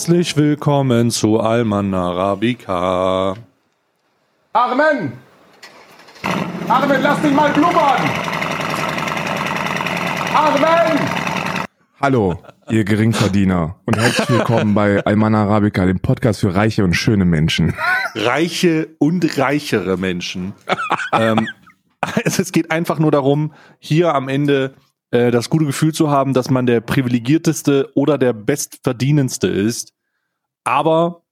Herzlich willkommen zu Alman Arabica. Armen! Armen, lass dich mal blubbern! Armen! Hallo, ihr Geringverdiener und herzlich willkommen bei Alman Arabica, dem Podcast für reiche und schöne Menschen. Reiche und reichere Menschen. ähm, es geht einfach nur darum, hier am Ende äh, das gute Gefühl zu haben, dass man der privilegierteste oder der bestverdienendste ist. Aber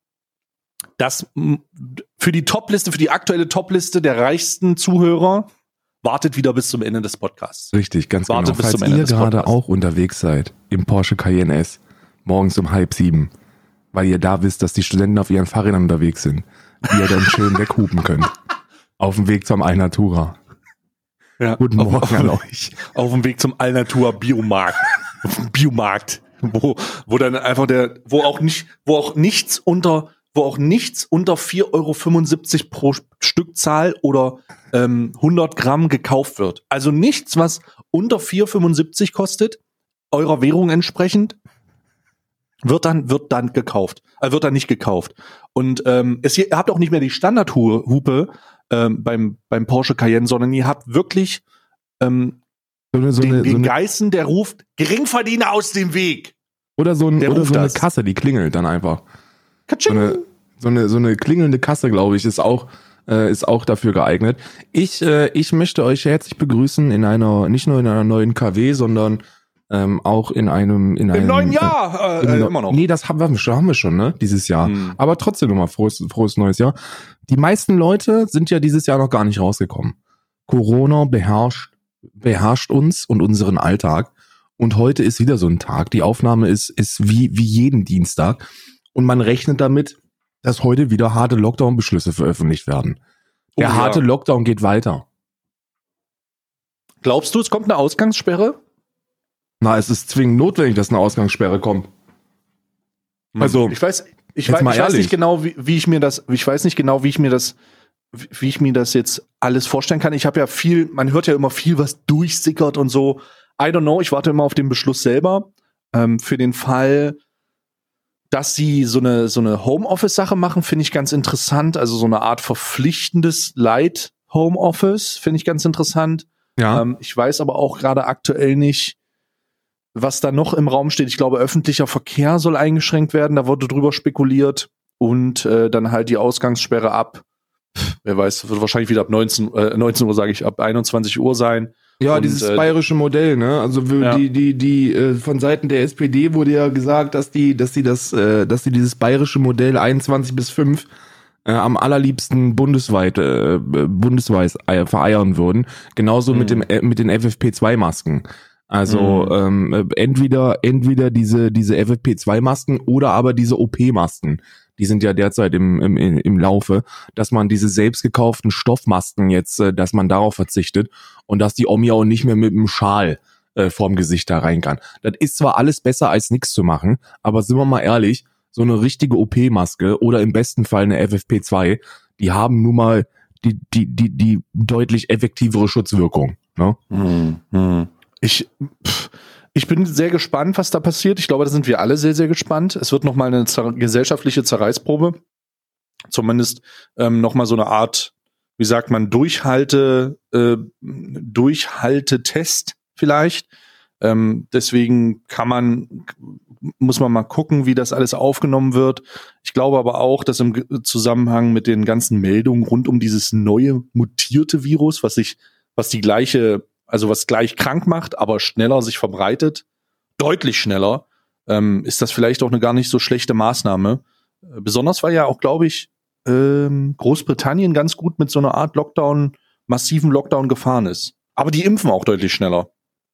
das für die Topliste, für die aktuelle Topliste der reichsten Zuhörer wartet wieder bis zum Ende des Podcasts. Richtig, ganz Wartet genau. bis Falls zum Ende ihr gerade Podcasts. auch unterwegs seid im Porsche Cayenne S morgens um halb sieben, weil ihr da wisst, dass die Studenten auf ihren Fahrrädern unterwegs sind, wie ihr dann schön weghupen könnt. Auf dem Weg zum Alnatura. Ja, Guten auf- Morgen auf, an euch. auf dem Weg zum Alnatura Biomarkt. Biomarkt. Wo, wo dann einfach der, wo auch nicht, wo auch nichts unter, wo auch nichts unter 4,75 Euro pro Stückzahl oder ähm, 100 Gramm gekauft wird. Also nichts, was unter 4,75 kostet, eurer Währung entsprechend, wird dann, wird dann gekauft. Äh, wird dann nicht gekauft. Und ähm, es, ihr habt auch nicht mehr die Standardhupe ähm, beim, beim Porsche Cayenne, sondern ihr habt wirklich ähm, So eine, so den, eine, so den Geißen, der ruft, Geringverdiener aus dem Weg. oder so, ein, der oder so eine das. Kasse, die klingelt dann einfach. So Katsching. eine, so eine, so eine klingelnde Kasse, glaube ich, ist auch, äh, ist auch dafür geeignet. Ich, äh, ich möchte euch herzlich begrüßen in einer, nicht nur in einer neuen KW, sondern ähm, auch in einem, in einem Im neuen Jahr, Äh, äh, im äh, immer noch. Nee, das haben wir, schon- haben wir schon, ne? Dieses Jahr. Hm. Aber trotzdem nochmal frohes, frohes neues Jahr. Die meisten Leute sind ja dieses Jahr noch gar nicht rausgekommen. Corona beherrscht, beherrscht uns und unseren Alltag. Und heute ist wieder so ein Tag. Die Aufnahme ist, ist wie, wie jeden Dienstag. Und man rechnet damit, dass heute wieder harte Lockdown-Beschlüsse veröffentlicht werden. Oh Der ja. harte Lockdown geht weiter. Glaubst du, es kommt eine Ausgangssperre? Na, es ist zwingend notwendig, dass eine Ausgangssperre kommt. Also, ich weiß, ich weiß, ich weiß nicht genau, wie, wie ich mir das, ich weiß nicht genau, wie ich mir das, wie wie ich mir das jetzt alles vorstellen kann. Ich habe ja viel, man hört ja immer viel, was durchsickert und so. I don't know. Ich warte immer auf den Beschluss selber ähm, für den Fall, dass sie so eine so eine Homeoffice-Sache machen, finde ich ganz interessant. Also so eine Art verpflichtendes Light Homeoffice finde ich ganz interessant. Ja. Ähm, ich weiß aber auch gerade aktuell nicht, was da noch im Raum steht. Ich glaube, öffentlicher Verkehr soll eingeschränkt werden. Da wurde drüber spekuliert. Und äh, dann halt die Ausgangssperre ab. Pff, wer weiß, wird wahrscheinlich wieder ab 19, äh, 19 Uhr, sage ich, ab 21 Uhr sein. Ja, Und, dieses äh, bayerische Modell, ne? Also Ja. die die die äh, von Seiten der SPD wurde ja gesagt, dass die dass sie das äh, dass sie dieses bayerische Modell 21 bis 5 äh, am allerliebsten bundesweit äh, bundesweit äh, vereiern würden, genauso mit Mhm. dem äh, mit den FFP2 Masken. Also Mhm. ähm, äh, entweder entweder diese diese FFP2 Masken oder aber diese OP Masken. Die sind ja derzeit im, im, im Laufe, dass man diese selbst gekauften Stoffmasken jetzt, äh, dass man darauf verzichtet und dass die Omi auch nicht mehr mit dem Schal äh, vorm Gesicht da rein kann. Das ist zwar alles besser als nichts zu machen, aber sind wir mal ehrlich, so eine richtige OP-Maske oder im besten Fall eine FFP2, die haben nun mal die, die, die, die deutlich effektivere Schutzwirkung. Ne? Ich, ich bin sehr gespannt, was da passiert. Ich glaube, da sind wir alle sehr, sehr gespannt. Es wird nochmal eine zer gesellschaftliche Zerreißprobe. Zumindest ähm, nochmal so eine Art, wie sagt man, Durchhalte, äh, Durchhaltetest vielleicht. Ähm, deswegen kann man, muss man mal gucken, wie das alles aufgenommen wird. Ich glaube aber auch, dass im Zusammenhang mit den ganzen Meldungen rund um dieses neue mutierte Virus, was sich, was die gleiche, also was gleich krank macht, aber schneller sich verbreitet, deutlich schneller, ähm, ist das vielleicht auch eine gar nicht so schlechte Maßnahme. Äh, Besonders weil ja auch, glaube ich, ähm, Großbritannien ganz gut mit so einer Art Lockdown, massiven Lockdown gefahren ist. Aber die impfen auch deutlich schneller.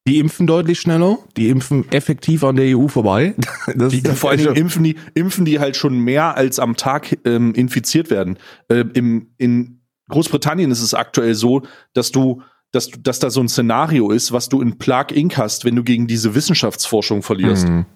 Die impfen deutlich schneller, die impfen effektiv an der EU vorbei. Das Die, vor allen Dingen impfen die, impfen die halt schon mehr als am Tag ähm, infiziert werden. Äh, im, in Großbritannien ist es aktuell so, dass du, dass du, dass da so ein Szenario ist, was du in Plague Inc. hast, wenn du gegen diese Wissenschaftsforschung verlierst. Mhm.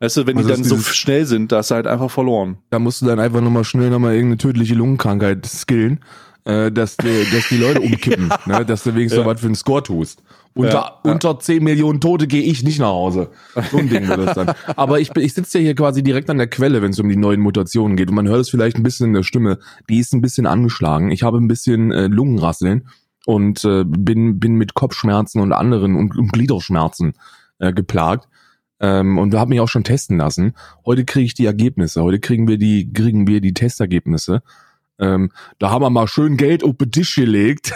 Weißt du, wenn Also die ist dann so schnell sind, da hast du halt einfach verloren. Da musst du dann einfach nochmal schnell nochmal irgendeine tödliche Lungenkrankheit skillen. Äh, dass, die, dass die Leute umkippen, ne? dass du wenigstens Ja. was für einen Score tust. Unter, Ja, ja. unter 10 Millionen Tote gehe ich nicht nach Hause. So ein Ding wird das dann. Aber ich, bin- ich sitze ja hier quasi direkt an der Quelle, wenn es um die neuen Mutationen geht. Und man hört es vielleicht ein bisschen in der Stimme. Die ist ein bisschen angeschlagen. Ich habe ein bisschen äh, Lungenrasseln und äh, bin, bin mit Kopfschmerzen und anderen und, und Gliederschmerzen äh, geplagt. Ähm, und habe mich auch schon testen lassen. Heute kriege ich die Ergebnisse. Heute kriegen wir die, kriegen wir die Testergebnisse. Ähm, da haben wir mal schön Geld auf den Tisch gelegt,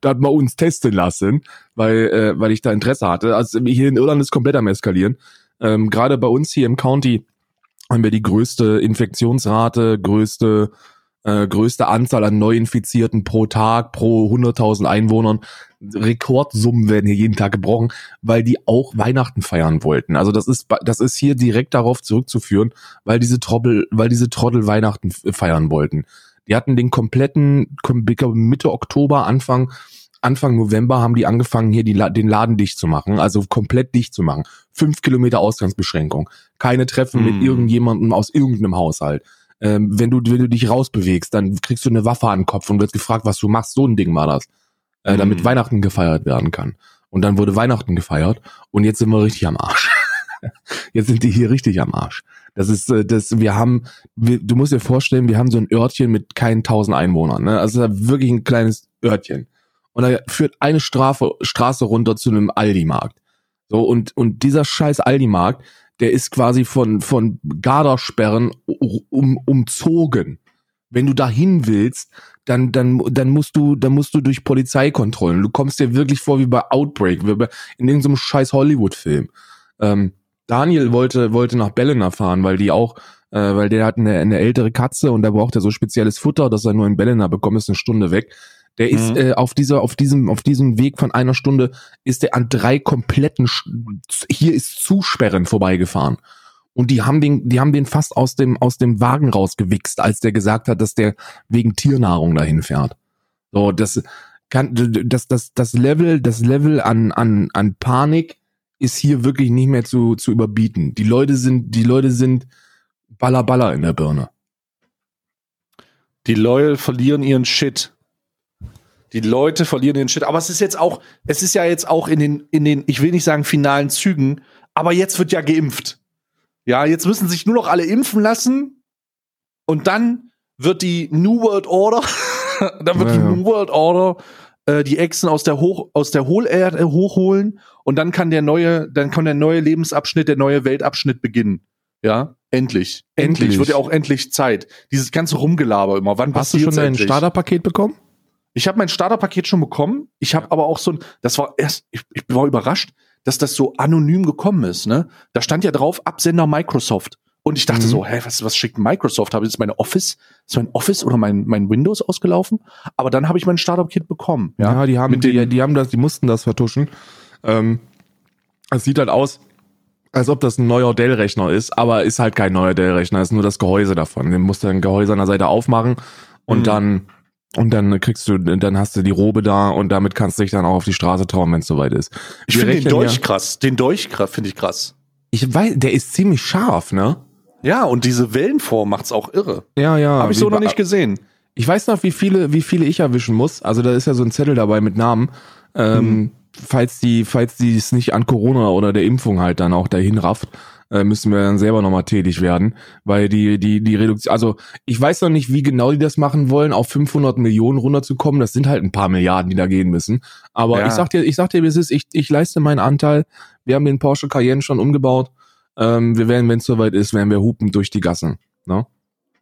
da hat man uns testen lassen, weil, äh, weil ich da Interesse hatte. Also hier in Irland ist komplett am eskalieren. Ähm, Gerade bei uns hier im County haben wir die größte Infektionsrate, größte äh, größte Anzahl an Neuinfizierten pro Tag, pro 100.000 Einwohnern. Rekordsummen werden hier jeden Tag gebrochen, weil die auch Weihnachten feiern wollten. Also das ist, das ist hier direkt darauf zurückzuführen, weil diese Trottel, weil diese Trottel Weihnachten feiern wollten. Die hatten den kompletten, Mitte Oktober, Anfang, Anfang November haben die angefangen, hier die, den Laden dicht zu machen, also komplett dicht zu machen. Fünf Kilometer Ausgangsbeschränkung. Keine Treffen mit Hm. irgendjemandem aus irgendeinem Haushalt. Ähm, wenn du, wenn du dich rausbewegst, dann kriegst du eine Waffe an den Kopf und wirst gefragt, was du machst. So ein Ding war das. Äh, damit Hm. Weihnachten gefeiert werden kann. Und dann wurde Weihnachten gefeiert und jetzt sind wir richtig am Arsch. jetzt sind die hier richtig am Arsch. Das ist, äh, das, wir haben, wir, du musst dir vorstellen, wir haben so ein Örtchen mit keinen tausend Einwohnern, ne? Also wirklich ein kleines Örtchen. Und da führt eine Strafe, Straße runter zu einem Aldi-Markt. So, und, und dieser scheiß Aldi-Markt, der ist quasi von, von Gardersperren um, umzogen. Wenn du dahin willst, dann, dann, dann musst du, dann musst du durch Polizeikontrollen. Du kommst dir wirklich vor wie bei Outbreak, wie bei, in irgendeinem scheiß Hollywood-Film. Ähm, Daniel wollte, wollte nach Bellena fahren, weil die auch, äh, weil der hat eine, eine ältere Katze und da braucht er so spezielles Futter, dass er nur in Bellena bekommt, ist eine Stunde weg. Der ist Mhm. äh, auf dieser, auf diesem, auf diesem Weg von einer Stunde ist er an drei kompletten, hier ist Zusperren vorbeigefahren. Und die haben den, die haben den fast aus dem, aus dem Wagen rausgewichst, als der gesagt hat, dass der wegen Tiernahrung dahin fährt. So, das kann, das, das, das Level, das Level an, an, an Panik ist hier wirklich nicht mehr zu, zu überbieten. Die Leute sind, die Leute sind baller baller in der Birne. Die Leute verlieren ihren Shit. Die Leute verlieren ihren Shit. Aber es ist jetzt auch, es ist ja jetzt auch in den, in den, ich will nicht sagen finalen Zügen, aber jetzt wird ja geimpft. Ja, jetzt müssen sich nur noch alle impfen lassen und dann wird die New World Order, dann wird Ja, die ja. New World Order äh, die Echsen aus der Hoch, aus der Hohlerde hochholen und dann kann der neue, dann kann der neue Lebensabschnitt, der neue Weltabschnitt beginnen. Ja, endlich. Endlich. Endlich. Wird ja auch endlich Zeit. Dieses ganze Rumgelaber immer. Wann Hast du schon dein endlich? Starterpaket bekommen? Ich habe mein Starterpaket schon bekommen. Ich habe aber auch so ein, das war erst, ich, ich war überrascht, dass das so anonym gekommen ist. Ne, da stand ja drauf Absender Microsoft. Und ich dachte Mhm. so, hä, was, was schickt Microsoft? Habe ich jetzt meine Office, ist mein Office oder mein, mein Windows ausgelaufen? Aber dann habe ich mein Starterpaket bekommen. Ja, Ja, die haben, die, die haben das, die mussten das vertuschen. Ähm, es sieht halt aus, als ob das ein neuer Dell-Rechner ist, aber ist halt kein neuer Dell-Rechner, ist nur das Gehäuse davon. Den musst du ein Gehäuse an der Seite aufmachen und Mhm. dann und dann kriegst du, dann hast du die Robe da und damit kannst du dich dann auch auf die Straße trauen, wenn es soweit ist. ich finde den Dolch ja- krass. Den Dolch finde ich krass. Ich weiß, der ist ziemlich scharf, ne? Ja, und diese Wellenform macht's auch irre. Ja, ja. Habe ich so noch nicht gesehen. Ich weiß noch, wie viele, wie viele ich erwischen muss. Also da ist ja so ein Zettel dabei mit Namen. Ähm, Falls die, falls die es nicht an Corona oder der Impfung halt dann auch dahin rafft, äh, müssen wir dann selber nochmal tätig werden, weil die, die, die Reduktion, also ich weiß noch nicht, wie genau die das machen wollen, auf 500 Millionen runterzukommen. Das sind halt ein paar Milliarden, die da gehen müssen. Aber Ja. ich sag dir, ich sag dir, wie es ist, ich, ich leiste meinen Anteil. Wir haben den Porsche Cayenne schon umgebaut. Ähm, wir werden, wenn es soweit ist, werden wir hupen durch die Gassen. Ne?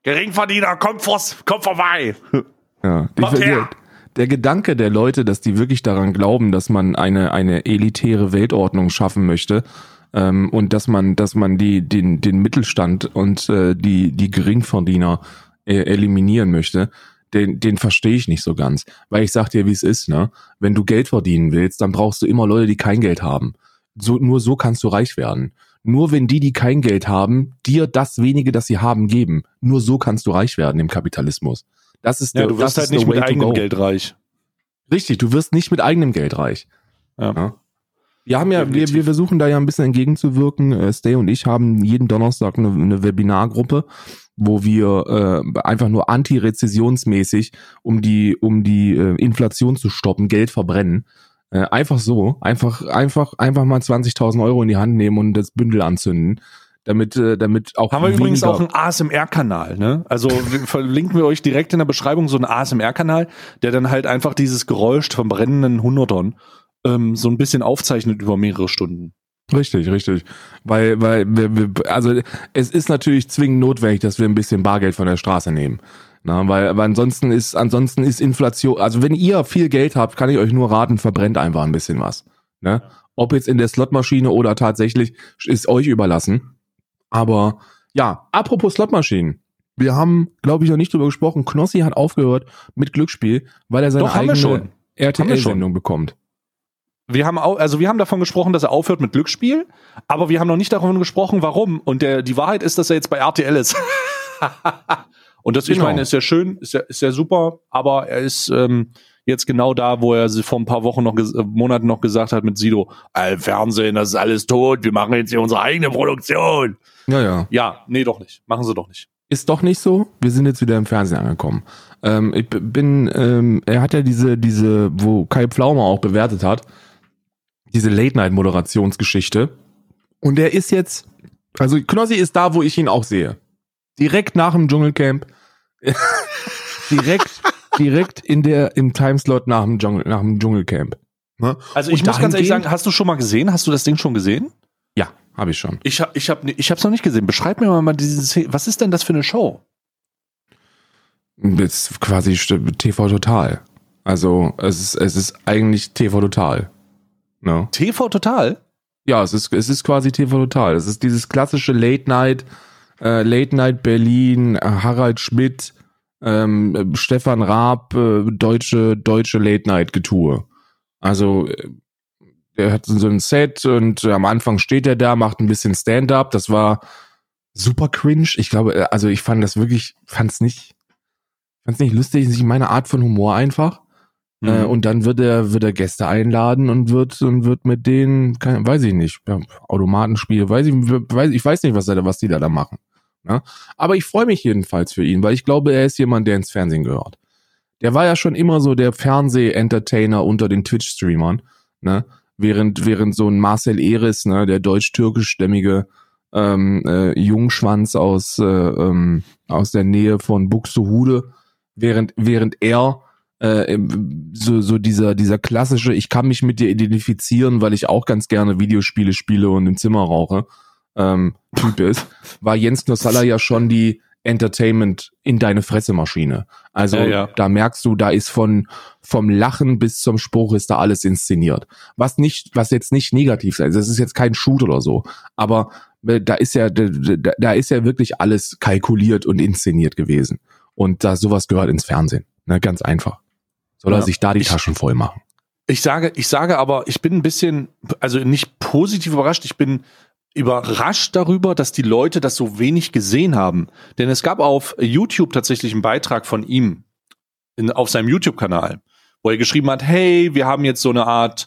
Geringverdiener, kommt, vors, kommt vorbei. Ja, die, Kommt her! der, der Gedanke der Leute, dass die wirklich daran glauben, dass man eine, eine elitäre Weltordnung schaffen möchte ähm, und dass man, dass man die, den, den Mittelstand und äh, die, die Geringverdiener äh, eliminieren möchte, den, den verstehe ich nicht so ganz. Weil ich sag dir, wie es ist, ne? Wenn du Geld verdienen willst, dann brauchst du immer Leute, die kein Geld haben. So, nur so kannst du reich werden. Nur wenn die, die kein Geld haben, dir das wenige, das sie haben, geben. Nur so kannst du reich werden im Kapitalismus. Das ist Ja, der, du wirst halt nicht mit eigenem. Geld reich. Richtig, du wirst nicht mit eigenem Geld reich. Ja. Ja. Wir haben ja, wir, Definitiv. wir versuchen da ja ein bisschen entgegenzuwirken. Äh, Stay und ich haben jeden Donnerstag eine, eine Webinargruppe, wo wir äh, einfach nur antirezessionsmäßig, um die, um die äh, Inflation zu stoppen, Geld verbrennen. Äh, einfach so, einfach, einfach, einfach mal 20.000 Euro in die Hand nehmen und das Bündel anzünden, damit, äh, damit auch Haben wir übrigens auch einen ASMR-Kanal, ne? Also verlinken wir euch direkt in der Beschreibung so einen ASMR-Kanal, der dann halt einfach dieses Geräusch von brennenden Hundertern ähm, so ein bisschen aufzeichnet über mehrere Stunden. Richtig, richtig. Weil, weil wir, wir, also es ist natürlich zwingend notwendig, dass wir ein bisschen Bargeld von der Straße nehmen. Na, weil, weil ansonsten ist, ansonsten ist Inflation, also wenn ihr viel Geld habt, kann ich euch nur raten, verbrennt einfach ein bisschen was. Ne? Ob jetzt in der Slotmaschine oder tatsächlich, ist euch überlassen. Aber ja, apropos Slotmaschinen. Wir haben, glaube ich, noch nicht drüber gesprochen. Knossi hat aufgehört mit Glücksspiel, weil er seine Doch, eigene. RTL-Sendung bekommt. Wir haben auch, also wir haben davon gesprochen, dass er aufhört mit Glücksspiel, aber wir haben noch nicht davon gesprochen, warum. Und der, die Wahrheit ist, dass er jetzt bei RTL ist. Und das, ich Genau. meine, ist ja schön, ist ja, ist ja super, aber er ist ähm, jetzt genau da, wo er vor ein paar Wochen noch, äh, Monaten noch gesagt hat mit Sido, äh, Fernsehen, das ist alles tot, wir machen jetzt hier unsere eigene Produktion. Ja, ja. Ja, nee, doch nicht. Machen sie doch nicht. Ist doch nicht so. Wir sind jetzt wieder im Fernsehen angekommen. Ähm, ich bin, ähm, er hat ja diese, diese, wo Kai Pflaumer auch bewertet hat, diese Late-Night-Moderationsgeschichte. Und er ist jetzt, also Knossi ist da, wo ich ihn auch sehe. Direkt nach dem Dschungelcamp. direkt, direkt in der, im Timeslot nach dem, Dschungel, nach dem Dschungelcamp. Ne? Also ich Und muss ganz ehrlich sagen, hast du schon mal gesehen? Hast du das Ding schon gesehen? Ja, habe ich schon. Ich, ha- ich habe ich hab's noch nicht gesehen. Beschreib mir mal diese Szene. Was ist denn das für eine Show? Das ist quasi TV Total. Also, es ist, es ist eigentlich TV Total. Ne? TV Total? Ja, es ist, es ist quasi TV Total. Es ist dieses klassische Late Night, äh, Late Night Berlin, Harald Schmidt, ähm, äh, Stefan Raab, äh, deutsche, deutsche Late Night Getue. Also, äh, er hat so ein Set und äh, am Anfang steht er da, macht ein bisschen Stand-up. Das war super cringe. Ich glaube, äh, also ich fand das wirklich, fand's nicht, fand's nicht lustig, ist nicht meine Art von Humor einfach. Äh, Mhm. und dann wird er, wird er Gäste einladen und wird, und wird mit denen, kein, weiß ich nicht, ja, Automatenspiele, weiß ich, weiß, ich weiß nicht, was, da- was die da, da machen. Ne? Aber ich freue mich jedenfalls für ihn, weil ich glaube, er ist jemand, der ins Fernsehen gehört. Der war ja schon immer so der Fernseh-Entertainer unter den Twitch-Streamern, ne? Während, während so ein Marcel Eris, ne, der deutsch-türkischstämmige ähm, äh, Jungschwanz aus, äh, ähm, aus der Nähe von Buxtehude, während, während er äh, so, so dieser, dieser klassische, ich kann mich mit dir identifizieren, weil ich auch ganz gerne Videospiele spiele und im Zimmer rauche, ähm, Typ ist, war Jens Knossalla ja schon die Entertainment in deine Fressemaschine. Also Ja, ja. da merkst du, da ist von vom Lachen bis zum Spruch ist da alles inszeniert. Was nicht, was jetzt nicht negativ ist. Das ist jetzt kein Shoot oder so. Aber äh, da ist ja, da, da- da ist ja wirklich alles kalkuliert und inszeniert gewesen. Und da sowas gehört ins Fernsehen. Ne, ganz einfach. Soll er Ja. sich da die Ich- Taschen voll machen. Ich sage, ich sage aber, ich bin ein bisschen, also nicht positiv überrascht, ich bin überrascht darüber, dass die Leute das so wenig gesehen haben. Denn es gab auf YouTube tatsächlich einen Beitrag von ihm in, auf seinem YouTube-Kanal, wo er geschrieben hat, hey, wir haben jetzt so eine Art,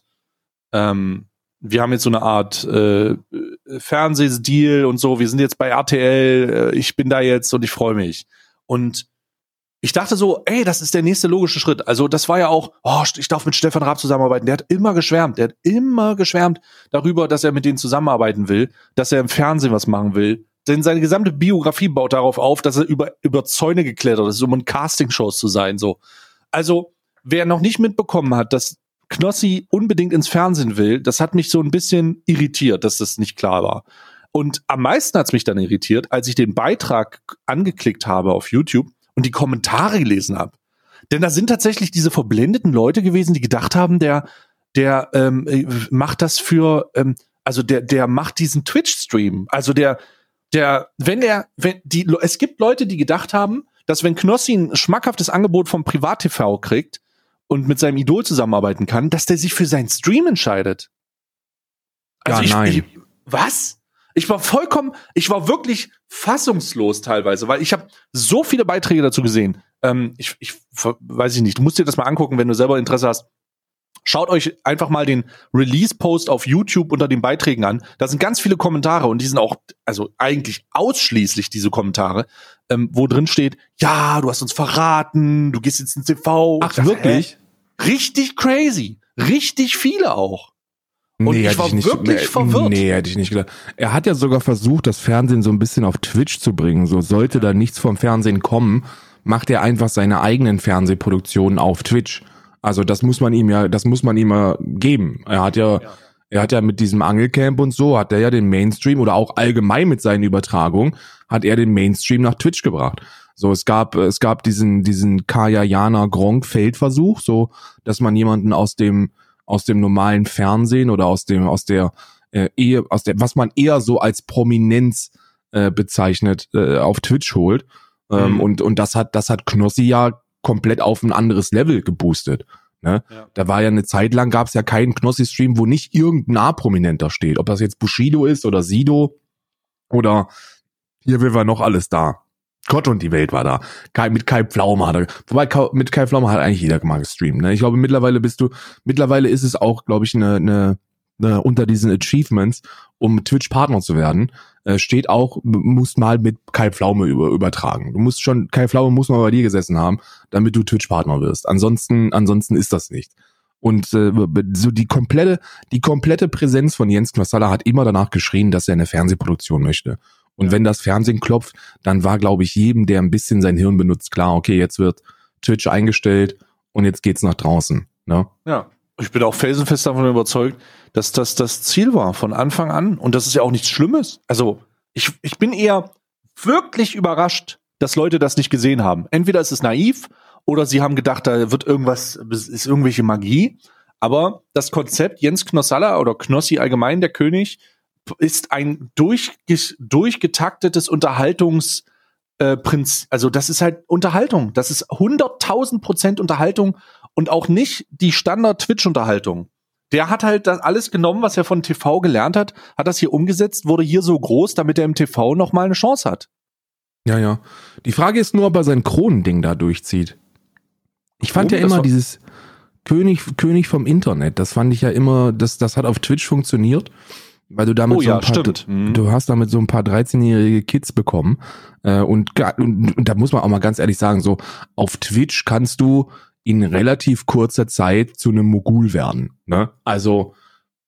ähm, wir haben jetzt so eine Art äh, Fernsehdeal und so, wir sind jetzt bei RTL, äh, ich bin da jetzt und ich freue mich. Und ich dachte so, ey, das ist der nächste logische Schritt. Also das war ja auch, oh, ich darf mit Stefan Raab zusammenarbeiten. Der hat immer geschwärmt, der hat immer geschwärmt darüber, dass er mit denen zusammenarbeiten will, dass er im Fernsehen was machen will. Denn seine gesamte Biografie baut darauf auf, dass er über, über Zäune geklettert ist, um in Castingshows zu sein. So, also wer noch nicht mitbekommen hat, dass Knossi unbedingt ins Fernsehen will, das hat mich so ein bisschen irritiert, dass das nicht klar war. Und am meisten hat's mich dann irritiert, als ich den Beitrag angeklickt habe auf YouTube und die Kommentare gelesen habe. Denn da sind tatsächlich diese verblendeten Leute gewesen, die gedacht haben, der, der ähm, äh, macht das für, ähm, also der, der macht diesen Twitch-Stream. Also der, der, wenn er, wenn die, es gibt Leute, die gedacht haben, dass wenn Knossi ein schmackhaftes Angebot vom Privat-TV kriegt und mit seinem Idol zusammenarbeiten kann, dass der sich für seinen Stream entscheidet. Also Ja, ich, nein. Ich, was? Ich war vollkommen, ich war wirklich fassungslos teilweise, weil ich habe so viele Beiträge dazu gesehen. Ähm, ich, ich weiß ich nicht, du musst dir das mal angucken, wenn du selber Interesse hast. Schaut euch einfach mal den Release-Post auf YouTube unter den Beiträgen an. Da sind ganz viele Kommentare und die sind auch, also eigentlich ausschließlich diese Kommentare, ähm, wo drin steht, ja, du hast uns verraten, du gehst jetzt ins TV. Ach, wirklich? Hä? Richtig crazy. Richtig viele auch. Und Nee, ich war nicht- wirklich nee, verwirrt. Nee, hätte ich nicht gedacht. Er hat ja sogar versucht, das Fernsehen so ein bisschen auf Twitch zu bringen. So sollte da nichts vom Fernsehen kommen, macht er einfach seine eigenen Fernsehproduktionen auf Twitch. Also das muss man ihm ja, das muss man ihm ja geben. Er hat ja, er hat ja mit diesem Angelcamp und so, hat er ja den Mainstream oder auch allgemein mit seinen Übertragungen, hat er den Mainstream nach Twitch gebracht. So, es gab, es gab diesen, diesen Kaya Jana Gronk Feldversuch, so, dass man jemanden aus dem, aus dem normalen Fernsehen oder aus dem, aus der, äh, ehe, aus der, was man eher so als Prominenz äh, bezeichnet, äh, auf Twitch holt. Ähm, Mhm. und, und das hat, das hat Knossi ja komplett auf ein anderes Level geboostet. Ne? Ja. Da war ja eine Zeit lang gab es ja keinen Knossi-Stream, wo nicht irgendein A-Prominenter steht. Ob das jetzt Bushido ist oder Sido oder hier will wir noch alles da. Gott und die Welt war da. Kai, mit Kai Pflaume hat er, wobei Ka- mit Kai Pflaume hat eigentlich jeder mal gestreamt. Ne? Ich glaube, mittlerweile bist du, mittlerweile ist es auch, glaube ich, eine, eine, eine unter diesen Achievements, um Twitch-Partner zu werden, äh, steht auch, musst mal mit Kai Pflaume über, übertragen. Du musst schon, Kai Pflaume muss mal bei dir gesessen haben, damit du Twitch-Partner wirst. Ansonsten, ansonsten ist das nicht. Und äh, so die komplette, die komplette Präsenz von Jens Knossalla hat immer danach geschrien, dass er eine Fernsehproduktion möchte. Und Ja. wenn das Fernsehen klopft, dann war, glaube ich, jedem, der ein bisschen sein Hirn benutzt, klar, okay, jetzt wird Twitch eingestellt und jetzt geht's nach draußen. Ne? Ja. Ich bin auch felsenfest davon überzeugt, dass das das Ziel war von Anfang an. Und das ist ja auch nichts Schlimmes. Also, ich, ich bin eher wirklich überrascht, dass Leute das nicht gesehen haben. Entweder ist es naiv oder sie haben gedacht, da wird irgendwas, ist irgendwelche Magie. Aber das Konzept Jens Knossalla oder Knossi allgemein, der König, ist ein durch, durchgetaktetes Unterhaltungs, äh, Prinz, also das ist halt Unterhaltung. Das ist 100.000 Prozent Unterhaltung und auch nicht die Standard-Twitch-Unterhaltung. Der hat halt das alles genommen, was er von TV gelernt hat, hat das hier umgesetzt, wurde hier so groß, damit er im TV noch mal eine Chance hat. Ja, ja. Die Frage ist nur, ob er sein Kronending da durchzieht. Ich fand Kronen, ja immer dieses König, König vom Internet. Das fand ich ja immer, das, das hat auf Twitch funktioniert, weil du damit Oh so ja, ein paar, stimmt. Mhm. du hast damit so ein paar 13-jährige Kids bekommen. Äh, und, und, und da muss man auch mal ganz ehrlich sagen, so auf Twitch kannst du in relativ kurzer Zeit zu einem Mogul werden. Ne? Also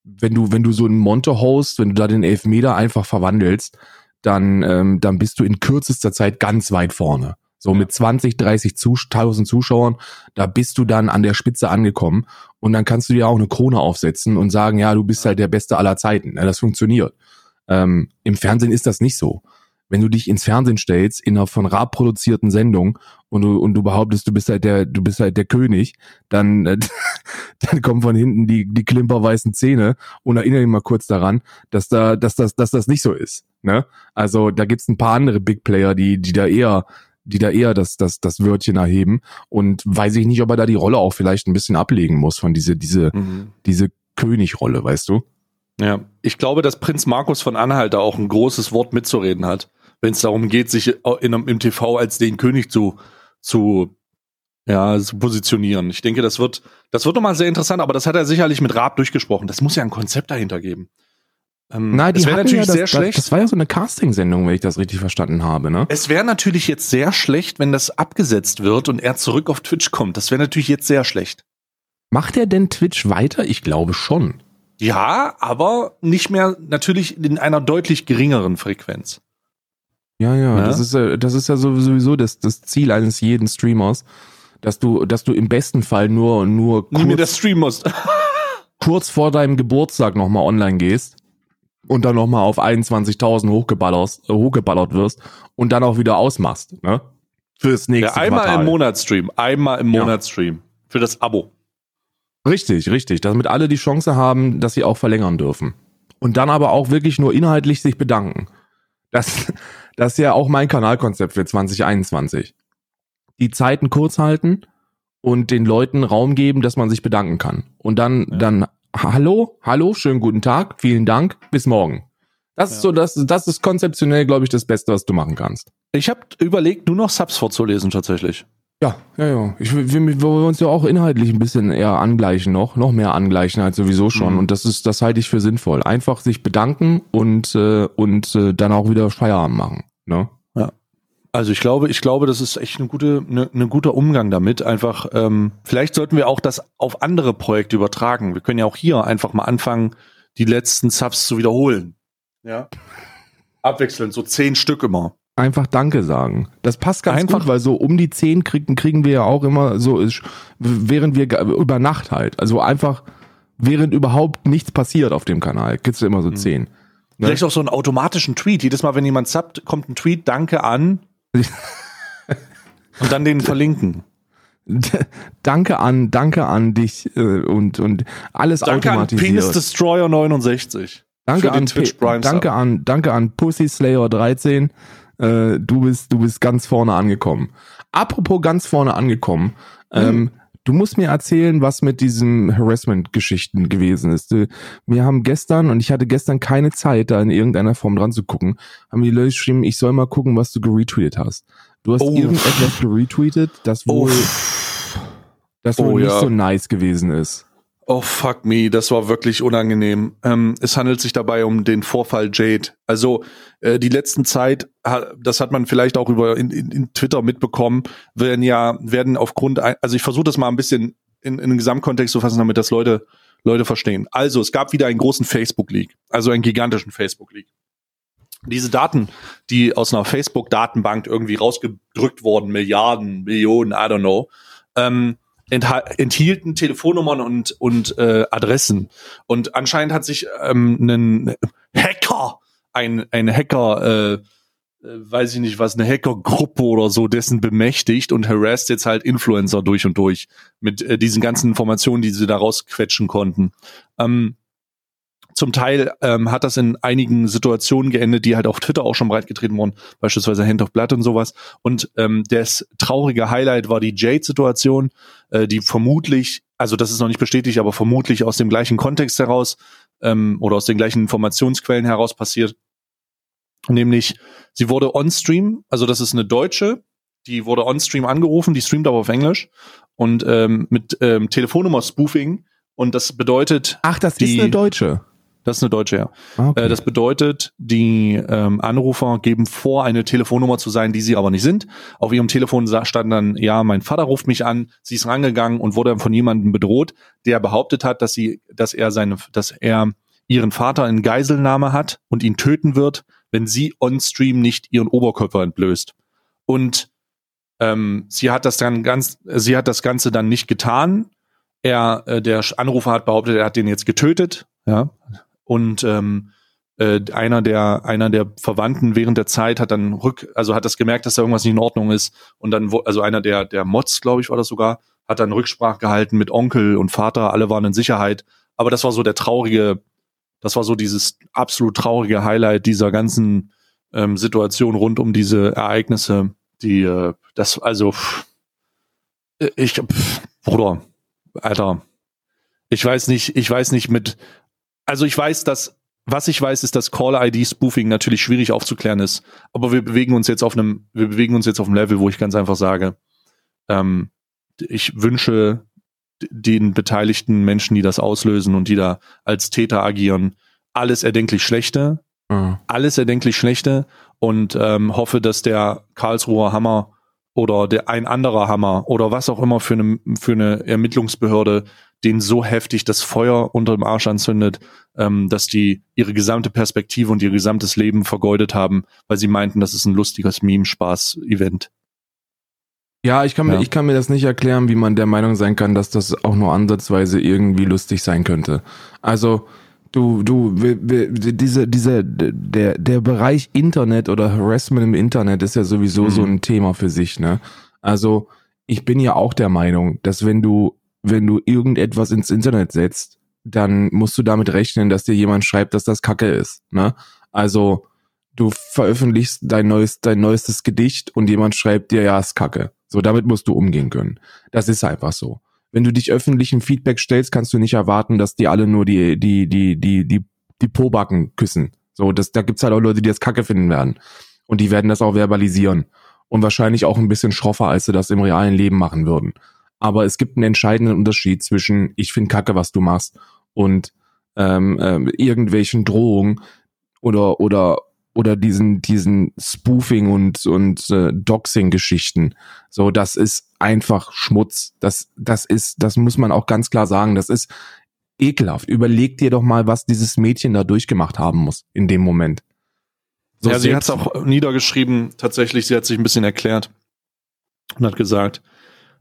wenn du, wenn du so einen Monte host, wenn du da den Elfmeter einfach verwandelst, dann, ähm, dann bist du in kürzester Zeit ganz weit vorne. So Ja. mit 20, 30 Zus 1000 Zuschauern, da bist du dann an der Spitze angekommen und dann kannst du dir auch eine Krone aufsetzen und sagen, ja, du bist halt der Beste aller Zeiten. Ja, das funktioniert. Ähm, Im Fernsehen ist das nicht so. Wenn du dich ins Fernsehen stellst, in einer von Raab produzierten Sendung und du, und du behauptest, du bist halt der, du bist halt der König, dann, äh, dann kommen von hinten die, die klimperweißen Zähne und erinnere dich mal kurz daran, dass da, dass das, dass das nicht so ist. Ne? Also da gibt's ein paar andere Big Player, die, die da eher, die da eher das, das, das Wörtchen erheben und weiß ich nicht, ob er da die Rolle auch vielleicht ein bisschen ablegen muss von diese, diese, Mhm. diese Königrolle, weißt du? Ja, ich glaube, dass Prinz Markus von Anhalt da auch ein großes Wort mitzureden hat, wenn es darum geht, sich in, einem- im TV als den König zu, zu, ja, zu positionieren. Ich denke, das wird, das wird nochmal sehr interessant, aber das hat er sicherlich mit Raab durchgesprochen. Das muss ja ein Konzept dahinter geben. Ähm, Nein, die es wäre natürlich ja das, sehr schlecht. Das, das war ja so eine Casting-Sendung, wenn ich das richtig verstanden habe, ne? es wäre natürlich jetzt sehr schlecht, wenn das abgesetzt wird und er zurück auf Twitch kommt. Das wäre natürlich jetzt sehr schlecht. Macht er denn Twitch weiter? Ich glaube schon. Ja, aber nicht mehr natürlich in einer deutlich geringeren Frequenz. Ja, ja, Ja? das ist ja, das ist ja sowieso das, das Ziel eines jeden Streamers, dass du, dass du im besten Fall nur, nur Nie mehr kurz, das streamen musst. kurz vor deinem Geburtstag nochmal online gehst und dann nochmal auf 21.000 hochgeballert, hochgeballert wirst und dann auch wieder ausmachst, ne? Fürs nächste Ja, einmal Quartal. im Monat streamen. Einmal im Ja. Monat streamen. Für das Abo. Richtig, richtig. Damit alle die Chance haben, dass sie auch verlängern dürfen. Und dann aber auch wirklich nur inhaltlich sich bedanken. Das, das ist ja auch mein Kanalkonzept für 2021. Die Zeiten kurz halten und den Leuten Raum geben, dass man sich bedanken kann. Und dann, Ja. dann, hallo, hallo, schönen guten Tag, vielen Dank, bis morgen. Das ist Ja. so, das, das ist konzeptionell, glaube ich, das Beste, was du machen kannst. Ich habe überlegt, nur noch Subs vorzulesen tatsächlich. Ja, ja, ja. Ich, wir, wir wollen uns ja auch inhaltlich ein bisschen eher angleichen noch, noch mehr angleichen als sowieso schon. Mhm. Und das ist, das halte ich für sinnvoll. Einfach sich bedanken und äh, und äh, dann auch wieder Feierabend machen. Ne? Also ich glaube, ich glaube, das ist echt eine gute, eine, eine guter Umgang damit. Einfach, ähm, vielleicht sollten wir auch das auf andere Projekte übertragen. Wir können ja auch hier einfach mal anfangen, die letzten Subs zu wiederholen. Ja. Abwechselnd, so zehn Stück immer. Einfach Danke sagen. Das passt ganz Einfach- gut, weil so um die zehn kriegen, kriegen wir ja auch immer so, ist- während wir über Nacht halt. Also einfach, während überhaupt nichts passiert auf dem Kanal, kriegst du immer so Mhm. zehn. Ne? Vielleicht auch so einen automatischen Tweet. Jedes Mal, wenn jemand subbt, kommt ein Tweet, danke an. Und dann den verlinken. danke an, danke an dich äh, und und alles Danke an automatisiert. Penis Destroyer 69. danke an Twitch danke an danke an Pussy Slayer 13. Äh, du bist du bist ganz vorne angekommen. Apropos ganz vorne angekommen. Ähm, Du musst mir erzählen, was mit diesen Harassment-Geschichten gewesen ist. Du, Wir haben gestern, und ich hatte gestern keine Zeit, da in irgendeiner Form dran zu gucken, haben die Leute geschrieben, ich soll mal gucken, was du geretweetet hast. Du hast Oh. irgendetwas geretweetet, das Oh, wohl, das wohl Oh, nicht ja. so nice gewesen ist. Oh fuck me, das war wirklich unangenehm. Ähm, es handelt sich dabei um den Vorfall Jade. Also äh, die letzten Zeit, das hat man vielleicht auch über in, in, in Twitter mitbekommen, werden ja werden aufgrund, also ich versuche das mal ein bisschen in, in den Gesamtkontext zu fassen, damit das Leute Leute verstehen. Also es gab wieder einen großen Facebook Leak, also einen gigantischen Facebook Leak. Diese Daten, die aus einer Facebook-Datenbank irgendwie rausgedrückt wurden, Milliarden, Millionen, I don't know, ähm, enthielten Telefonnummern und, und äh, Adressen. Und anscheinend hat sich ähm, ein Hacker, ein, ein Hacker, äh, äh, weiß ich nicht was, eine Hackergruppe oder so, dessen bemächtigt und harasst jetzt halt Influencer durch und durch mit äh, diesen ganzen Informationen, die sie da rausquetschen konnten. Ähm, zum Teil ähm, hat das in einigen Situationen geendet, die halt auf Twitter auch schon breitgetreten wurden, beispielsweise Hand of Blood und sowas. Und ähm, das traurige Highlight war die Jade-Situation, äh, die vermutlich, also das ist noch nicht bestätigt, aber vermutlich aus dem gleichen Kontext heraus ähm, oder aus den gleichen Informationsquellen heraus passiert. Nämlich, sie wurde on-stream, also das ist eine Deutsche, die wurde on-stream angerufen, die streamt aber auf Englisch und ähm, mit ähm, Telefonnummer-Spoofing. Und das bedeutet, Ach, das Die- ist eine Deutsche. Das ist eine Deutsche, ja. Ah, Okay. Äh, das bedeutet, die ähm, Anrufer geben vor, eine Telefonnummer zu sein, die sie aber nicht sind. Auf ihrem Telefon stand dann, ja, mein Vater ruft mich an, sie ist rangegangen und wurde von jemandem bedroht, der behauptet hat, dass sie, dass er seine, dass er ihren Vater in Geiselnahme hat und ihn töten wird, wenn sie on Stream nicht ihren Oberkörper entblößt. Und ähm, sie hat das dann ganz, sie hat das Ganze dann nicht getan. Er, äh, der Anrufer hat behauptet, er hat den jetzt getötet, ja, und ähm, äh, einer der einer der Verwandten während der Zeit hat dann rück also hat das gemerkt dass da irgendwas nicht in Ordnung ist. Und dann wo, also einer der der Mods glaube ich war das sogar hat dann Rücksprache gehalten mit Onkel und Vater. Alle waren in Sicherheit. Aber das war so der traurige das war so dieses absolut traurige Highlight dieser ganzen ähm, Situation rund um diese Ereignisse die äh, das also pff, ich pff, Bruder Alter. Ich weiß nicht ich weiß nicht mit also ich weiß, dass was ich weiß, ist, dass Call-ID-Spoofing natürlich schwierig aufzuklären ist. Aber wir bewegen uns jetzt auf einem, wir bewegen uns jetzt auf einem Level, wo ich ganz einfach sage, ähm, ich wünsche den beteiligten Menschen, die das auslösen und die da als Täter agieren, alles erdenklich Schlechte, Ah. alles erdenklich Schlechte und ähm, hoffe, dass der Karlsruher Hammer oder der ein anderer Hammer oder was auch immer für eine, für eine Ermittlungsbehörde den so heftig das Feuer unter dem Arsch anzündet, ähm, dass die ihre gesamte Perspektive und ihr gesamtes Leben vergeudet haben, weil sie meinten, das ist ein lustiges Meme-Spaß-Event. Ja, ich kann, mir, Ja. ich kann mir das nicht erklären, wie man der Meinung sein kann, dass das auch nur ansatzweise irgendwie lustig sein könnte. Also, du, du, diese, diese, der, der Bereich Internet oder Harassment im Internet ist ja sowieso Mhm. so ein Thema für sich, ne? Also, ich bin ja auch der Meinung, dass wenn du, wenn du irgendetwas ins Internet setzt, dann musst du damit rechnen, dass dir jemand schreibt, dass das Kacke ist, ne? Also, du veröffentlichst dein neues, dein neuestes Gedicht und jemand schreibt dir, ja, ist Kacke. So, damit musst du umgehen können. Das ist einfach so. Wenn du dich öffentlichen Feedback stellst, kannst du nicht erwarten, dass die alle nur die, die, die, die, die, die Pobacken küssen. So, das, da gibt's halt auch Leute, die das Kacke finden werden. Und die werden das auch verbalisieren. und wahrscheinlich auch ein bisschen schroffer, als sie das im realen Leben machen würden. Aber es gibt einen entscheidenden Unterschied zwischen ich finde Kacke, was du machst und ähm, ähm, irgendwelchen Drohungen oder oder oder diesen diesen Spoofing und und äh, Doxing Geschichten. So, das ist einfach Schmutz. Das das ist das muss man auch ganz klar sagen, das ist ekelhaft. Überleg dir doch mal, was dieses Mädchen da durchgemacht haben muss in dem Moment. So ja, sie hat es auch niedergeschrieben, tatsächlich, sie hat sich ein bisschen erklärt und hat gesagt,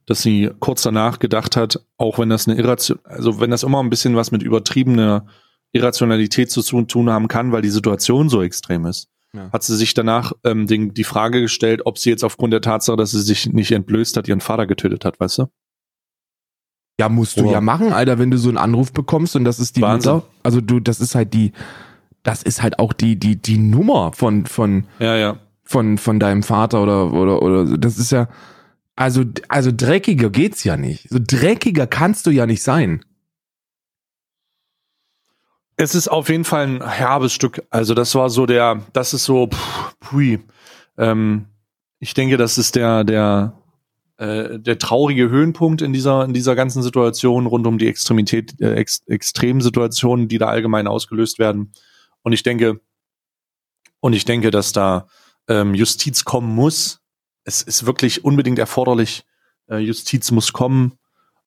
dass sie kurz danach gedacht hat, auch wenn das eine Irration, also wenn das immer ein bisschen was mit übertriebener Irrationalität zu tun haben kann, weil die Situation so extrem ist, ja. hat sie sich danach ähm, den, die Frage gestellt, ob sie jetzt aufgrund der Tatsache, dass sie sich nicht entblößt hat, ihren Vater getötet hat, weißt du? Ja, musst du oh. ja machen, Alter, wenn du so einen Anruf bekommst und das ist die Wahnsinn. Mutter. Also du, das ist halt die, das ist halt auch die, die, die Nummer von, von, ja, ja. von, von deinem Vater oder, oder, oder, das ist ja, also, also dreckiger geht's ja nicht. So dreckiger kannst du ja nicht sein. Es ist auf jeden Fall ein herbes Stück. Also das war so der, das ist so, pff, pui. Ähm, ich denke, das ist der, der, äh, der traurige Höhenpunkt in dieser, in dieser ganzen Situation rund um die Extremität, äh, ex, Extremsituationen, die da allgemein ausgelöst werden. Und ich denke, und ich denke, dass da ähm, Justiz kommen muss. Es ist wirklich unbedingt erforderlich. Äh, Justiz muss kommen.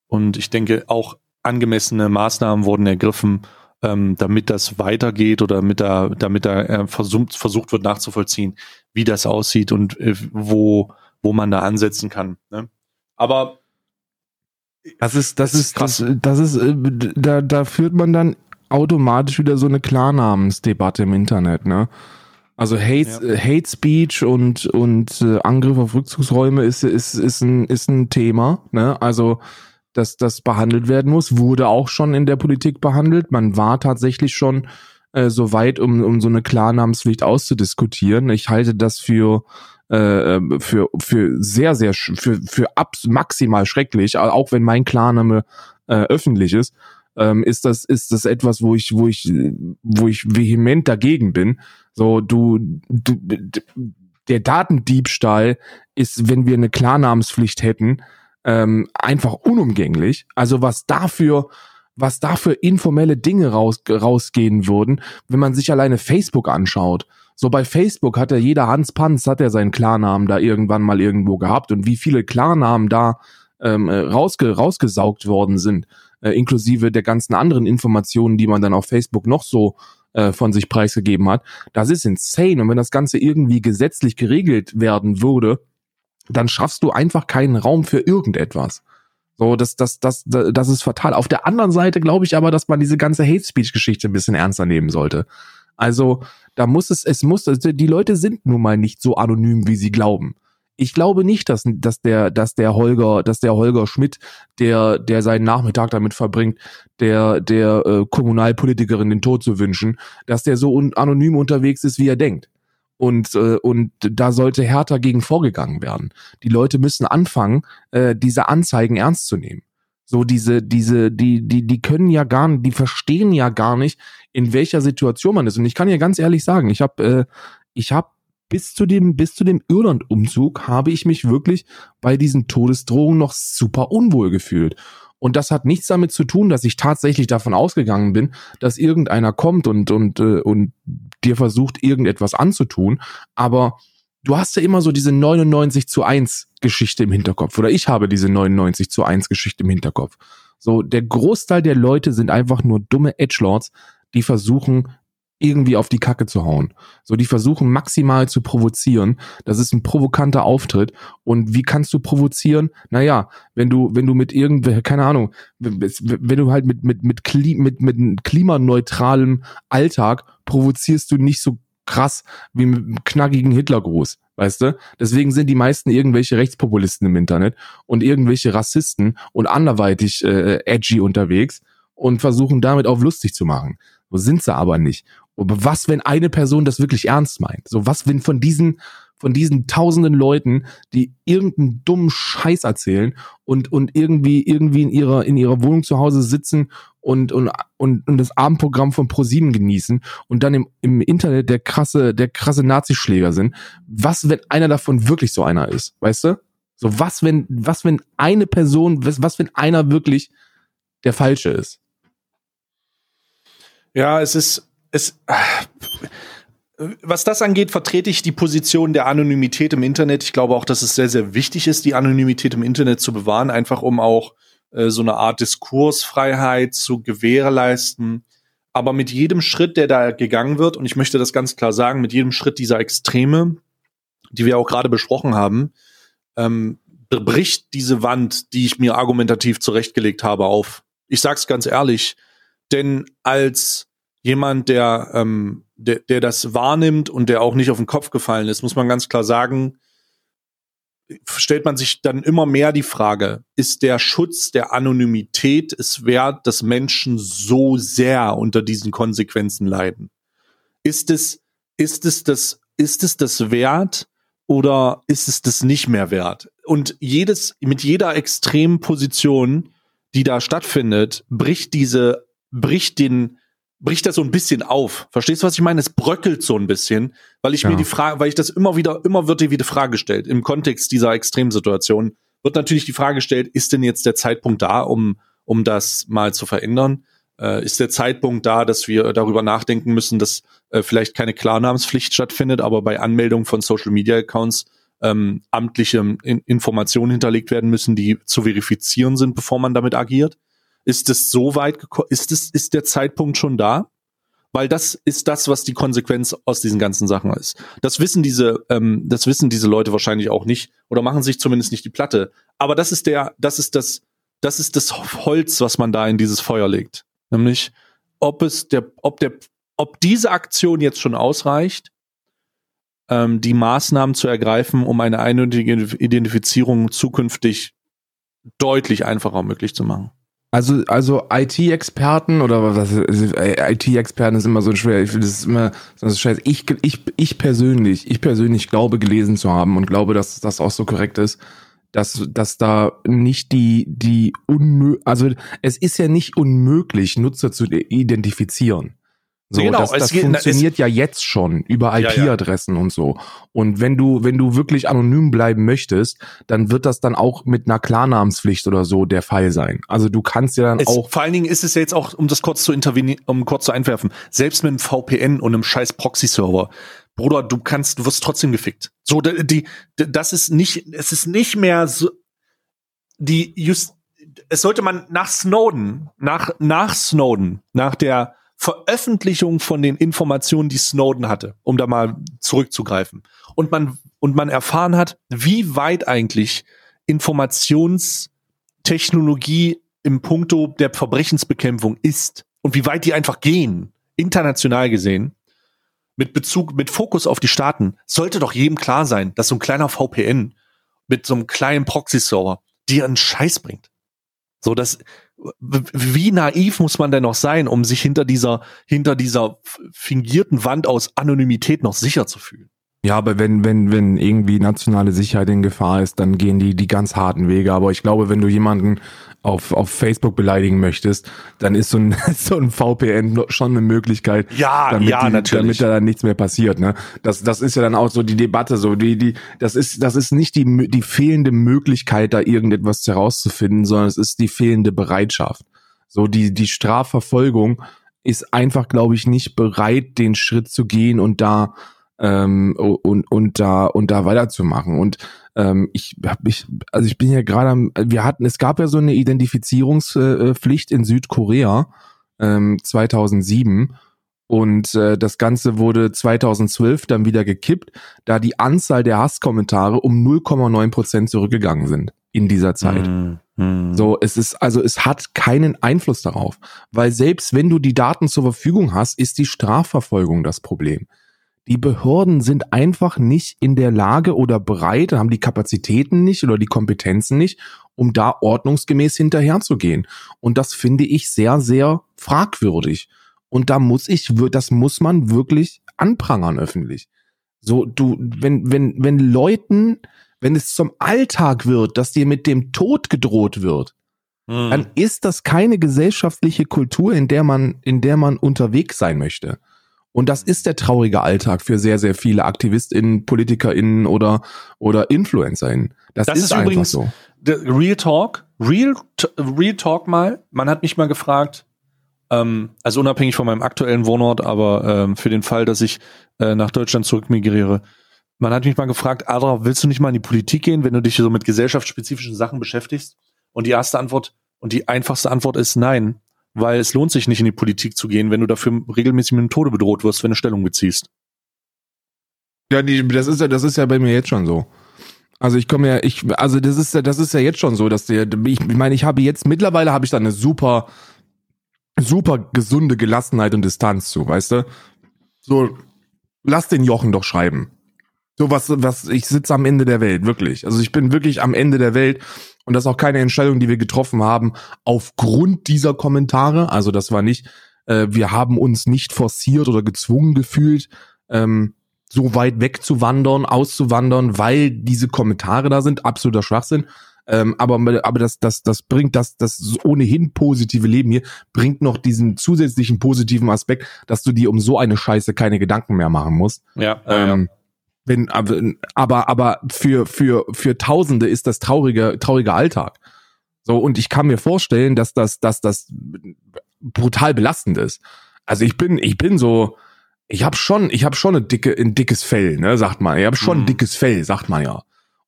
Und ich denke, auch angemessene Maßnahmen wurden ergriffen, ähm, damit das weitergeht oder damit da, damit da äh, versucht, versucht wird nachzuvollziehen, wie das aussieht und äh, wo, wo man da ansetzen kann. Ne? Aber das ist, das ist, krass. das, das ist, äh, da, da führt man dann automatisch wieder so eine Klarnamensdebatte im Internet, ne? Also Hate, ja. Hate Speech und, und äh, Angriff auf Rückzugsräume ist, ist, ist, ein, ist ein Thema, ne? Also, dass das behandelt werden muss, wurde auch schon in der Politik behandelt. Man war tatsächlich schon äh, so weit, um, um so eine Klarnamenspflicht auszudiskutieren. Ich halte das für äh, für für sehr sehr für für abs maximal schrecklich, auch wenn mein Klarname äh, öffentlich ist ähm, ist das ist das etwas, wo ich wo ich wo ich vehement dagegen bin. So du, du der Datendiebstahl ist, wenn wir eine Klarnamenspflicht hätten, ähm, einfach unumgänglich. Also was dafür was dafür informelle Dinge raus, rausgehen würden, wenn man sich alleine Facebook anschaut. So bei Facebook hat ja jeder Hans Panz, hat ja seinen Klarnamen da irgendwann mal irgendwo gehabt und wie viele Klarnamen da ähm, rausge, rausgesaugt worden sind äh, inklusive der ganzen anderen Informationen, die man dann auf Facebook noch so äh, von sich preisgegeben hat. Das ist insane. Und wenn das Ganze irgendwie gesetzlich geregelt werden würde, dann schaffst du einfach keinen Raum für irgendetwas. So, das, das, das, das ist fatal. Auf der anderen Seite glaube ich aber, dass man diese ganze Hate Speech Geschichte ein bisschen ernster nehmen sollte. Also, da muss es, es muss, die Leute sind nun mal nicht so anonym, wie sie glauben ich glaube nicht, dass, dass der, dass der Holger, dass der Holger Schmidt, der, der seinen Nachmittag damit verbringt, der, der äh, Kommunalpolitikerin den Tod zu wünschen, dass der so un anonym unterwegs ist, wie er denkt. Und, äh, und da sollte härter gegen vorgegangen werden. Die Leute müssen anfangen, äh, diese Anzeigen ernst zu nehmen. So diese, diese, die, die, die können ja gar nicht, die verstehen ja gar nicht, in welcher Situation man ist. Und ich kann ja ganz ehrlich sagen, ich habe, äh, ich habe bis zu dem, bis zu dem Irland-Umzug habe ich mich wirklich bei diesen Todesdrohungen noch super unwohl gefühlt. Und das hat nichts damit zu tun, dass ich tatsächlich davon ausgegangen bin, dass irgendeiner kommt und, und, äh, und dir versucht, irgendetwas anzutun. Aber du hast ja immer so diese 99 zu 1 Geschichte im Hinterkopf. Oder ich habe diese 99 zu 1 Geschichte im Hinterkopf. So, der Großteil der Leute sind einfach nur dumme Edgelords, die versuchen, irgendwie auf die Kacke zu hauen. So, die versuchen maximal zu provozieren. Das ist ein provokanter Auftritt. Und wie kannst du provozieren? Naja, wenn du, wenn du mit irgendwelche, keine Ahnung, wenn du halt mit, mit, mit, Kli mit, mit klimaneutralem Alltag provozierst du nicht so krass wie mit einem knackigen Hitlergruß. Weißt du? Deswegen sind die meisten irgendwelche Rechtspopulisten im Internet und irgendwelche Rassisten und anderweitig äh, edgy unterwegs und versuchen damit auf lustig zu machen. So sind sie aber nicht. Aber was, wenn eine Person das wirklich ernst meint? So was, wenn von diesen von diesen tausenden Leuten, die irgendeinen dummen Scheiß erzählen und und irgendwie irgendwie in ihrer in ihrer Wohnung zu Hause sitzen und, und, und, und das Abendprogramm von ProSieben genießen und dann im, im Internet der krasse, der krasse Nazischläger sind. Was, wenn einer davon wirklich so einer ist, weißt du? So, was, wenn, was, wenn eine Person, was, was, wenn einer wirklich der Falsche ist? Ja, es ist, es, was das angeht, vertrete ich die Position der Anonymität im Internet. Ich glaube auch, dass es sehr, sehr wichtig ist, die Anonymität im Internet zu bewahren, einfach um auch äh, so eine Art Diskursfreiheit zu gewährleisten. Aber mit jedem Schritt, der da gegangen wird, und ich möchte das ganz klar sagen, mit jedem Schritt dieser Extreme, die wir auch gerade besprochen haben, ähm, bricht diese Wand, die ich mir argumentativ zurechtgelegt habe, auf. Ich sag's ganz ehrlich, denn als jemand, der, ähm, der, der das wahrnimmt und der auch nicht auf den Kopf gefallen ist, muss man ganz klar sagen, stellt man sich dann immer mehr die Frage, ist der Schutz der Anonymität es wert, dass Menschen so sehr unter diesen Konsequenzen leiden? Ist es, ist es das, ist es das wert oder ist es das nicht mehr wert? Und jedes, mit jeder extremen Position, die da stattfindet, bricht diese, bricht den, bricht das so ein bisschen auf. Verstehst du, was ich meine? Es bröckelt so ein bisschen, weil ich ja. mir die Frage, weil ich das immer wieder, immer wird dir wieder Frage gestellt. Im Kontext dieser Extremsituation wird natürlich die Frage gestellt, ist denn jetzt der Zeitpunkt da, um, um das mal zu verändern? Äh, ist der Zeitpunkt da, dass wir darüber nachdenken müssen, dass äh, vielleicht keine Klarnamenspflicht stattfindet, aber bei Anmeldung von Social Media Accounts ähm, amtliche in Informationen hinterlegt werden müssen, die zu verifizieren sind, bevor man damit agiert? Ist es so weit gekommen? Ist es, ist der Zeitpunkt schon da? Weil das ist das, was die Konsequenz aus diesen ganzen Sachen ist. Das wissen diese, ähm, das wissen diese Leute wahrscheinlich auch nicht oder machen sich zumindest nicht die Platte. Aber das ist der, das ist das, das ist das Holz, was man da in dieses Feuer legt. Nämlich, ob es der, ob der, ob diese Aktion jetzt schon ausreicht, ähm, die Maßnahmen zu ergreifen, um eine eindeutige Identifizierung zukünftig deutlich einfacher möglich zu machen. Also, also IT-Experten oder was, IT-Experten ist immer so schwer. Ich finde, das ist immer so schwer. Ich, ich, ich persönlich, ich persönlich glaube gelesen zu haben und glaube, dass das auch so korrekt ist, dass, dass da nicht die, die unmö, also es ist ja nicht unmöglich, Nutzer zu identifizieren. So, genau, das, das funktioniert ja jetzt schon über IP-Adressen ja, ja. und so. Und wenn du, wenn du wirklich anonym bleiben möchtest, dann wird das dann auch mit einer Klarnamenspflicht oder so der Fall sein. Also du kannst ja dann es, auch. Vor allen Dingen ist es ja jetzt auch, um das kurz zu intervenieren, um kurz zu einwerfen, selbst mit einem VPN und einem scheiß Proxy-Server, Bruder, du kannst, du wirst trotzdem gefickt. So, die, das ist nicht, es ist nicht mehr so, die just, es sollte man nach Snowden, nach, nach Snowden, nach der Veröffentlichung von den Informationen, die Snowden hatte, um da mal zurückzugreifen. Und man, und man erfahren hat, wie weit eigentlich Informationstechnologie im Punkto der Verbrechensbekämpfung ist und wie weit die einfach gehen, international gesehen, mit Bezug, mit Fokus auf die Staaten, sollte doch jedem klar sein, dass so ein kleiner VPN mit so einem kleinen Proxy-Server dir einen Scheiß bringt. So, das, wie naiv muss man denn noch sein, um sich hinter dieser, hinter dieser fingierten Wand aus Anonymität noch sicher zu fühlen? Ja, aber wenn, wenn, wenn irgendwie nationale Sicherheit in Gefahr ist, dann gehen die die ganz harten Wege. Aber ich glaube, wenn du jemanden auf, auf Facebook beleidigen möchtest, dann ist so ein, so ein VPN schon eine Möglichkeit, ja, damit, ja, die, natürlich. damit da dann nichts mehr passiert. Ne? Das, das ist ja dann auch so die Debatte, so die, die, das ist, das ist nicht die, die fehlende Möglichkeit, da irgendetwas herauszufinden, sondern es ist die fehlende Bereitschaft. So die, die Strafverfolgung ist einfach, glaube ich, nicht bereit, den Schritt zu gehen und da ähm, und und da und da weiterzumachen und ähm, ich hab ich also ich bin ja gerade am wir hatten es gab ja so eine Identifizierungspflicht in Südkorea ähm, 2007 und äh, das Ganze wurde 2012 dann wieder gekippt, da die Anzahl der Hasskommentare um 0,9 Prozent zurückgegangen sind in dieser Zeit. Mm, mm. So, es ist, also es hat keinen Einfluss darauf, weil selbst wenn du die Daten zur Verfügung hast, ist die Strafverfolgung das Problem. Die Behörden sind einfach nicht in der Lage oder bereit, haben die Kapazitäten nicht oder die Kompetenzen nicht, um da ordnungsgemäß hinterherzugehen. Und das finde ich sehr, sehr fragwürdig. Und da muss ich, das muss man wirklich anprangern öffentlich. So, du, wenn, wenn, wenn Leuten, wenn es zum Alltag wird, dass dir mit dem Tod gedroht wird, Hm. dann ist das keine gesellschaftliche Kultur, in der man, in der man unterwegs sein möchte. Und das ist der traurige Alltag für sehr, sehr viele AktivistInnen, PolitikerInnen oder, oder InfluencerInnen. Das, Das ist, ist einfach übrigens- so. Real Talk, Real, Real Talk mal. Man hat mich mal gefragt, ähm, also unabhängig von meinem aktuellen Wohnort, aber ähm, für den Fall, dass ich äh, nach Deutschland zurückmigriere, man hat mich mal gefragt, Adra, willst du nicht mal in die Politik gehen, wenn du dich so mit gesellschaftsspezifischen Sachen beschäftigst? Und die erste Antwort und die einfachste Antwort ist nein, weil es lohnt sich nicht in die Politik zu gehen, wenn du dafür regelmäßig mit dem Tode bedroht wirst, wenn du Stellung beziehst. Ja, die, das ist ja, das ist ja bei mir jetzt schon so. Also ich komme ja, ich, also das ist ja, das ist ja jetzt schon so, dass der, ich, ich meine, ich habe jetzt mittlerweile habe ich da eine super, super gesunde Gelassenheit und Distanz zu, weißt du? So, lass den Jochen doch schreiben. So was, was, ich sitze am Ende der Welt, wirklich. Also ich bin wirklich am Ende der Welt und das ist auch keine Entscheidung, die wir getroffen haben aufgrund dieser Kommentare. Also das war nicht, äh, wir haben uns nicht forciert oder gezwungen gefühlt, ähm, so weit wegzuwandern, auszuwandern, weil diese Kommentare da sind, absoluter Schwachsinn. Ähm, aber aber das, das, das bringt das, das ohnehin positive Leben hier, bringt noch diesen zusätzlichen positiven Aspekt, dass du dir um so eine Scheiße keine Gedanken mehr machen musst. Ja, Ähm, wenn, aber, aber, für, für, für Tausende ist das trauriger, trauriger Alltag. So, und ich kann mir vorstellen, dass das, dass das brutal belastend ist. Also ich bin, ich bin so, ich habe schon, ich habe schon eine dicke, ein dickes Fell, ne, sagt man. Ich habe schon ein Mhm. dickes Fell, sagt man ja.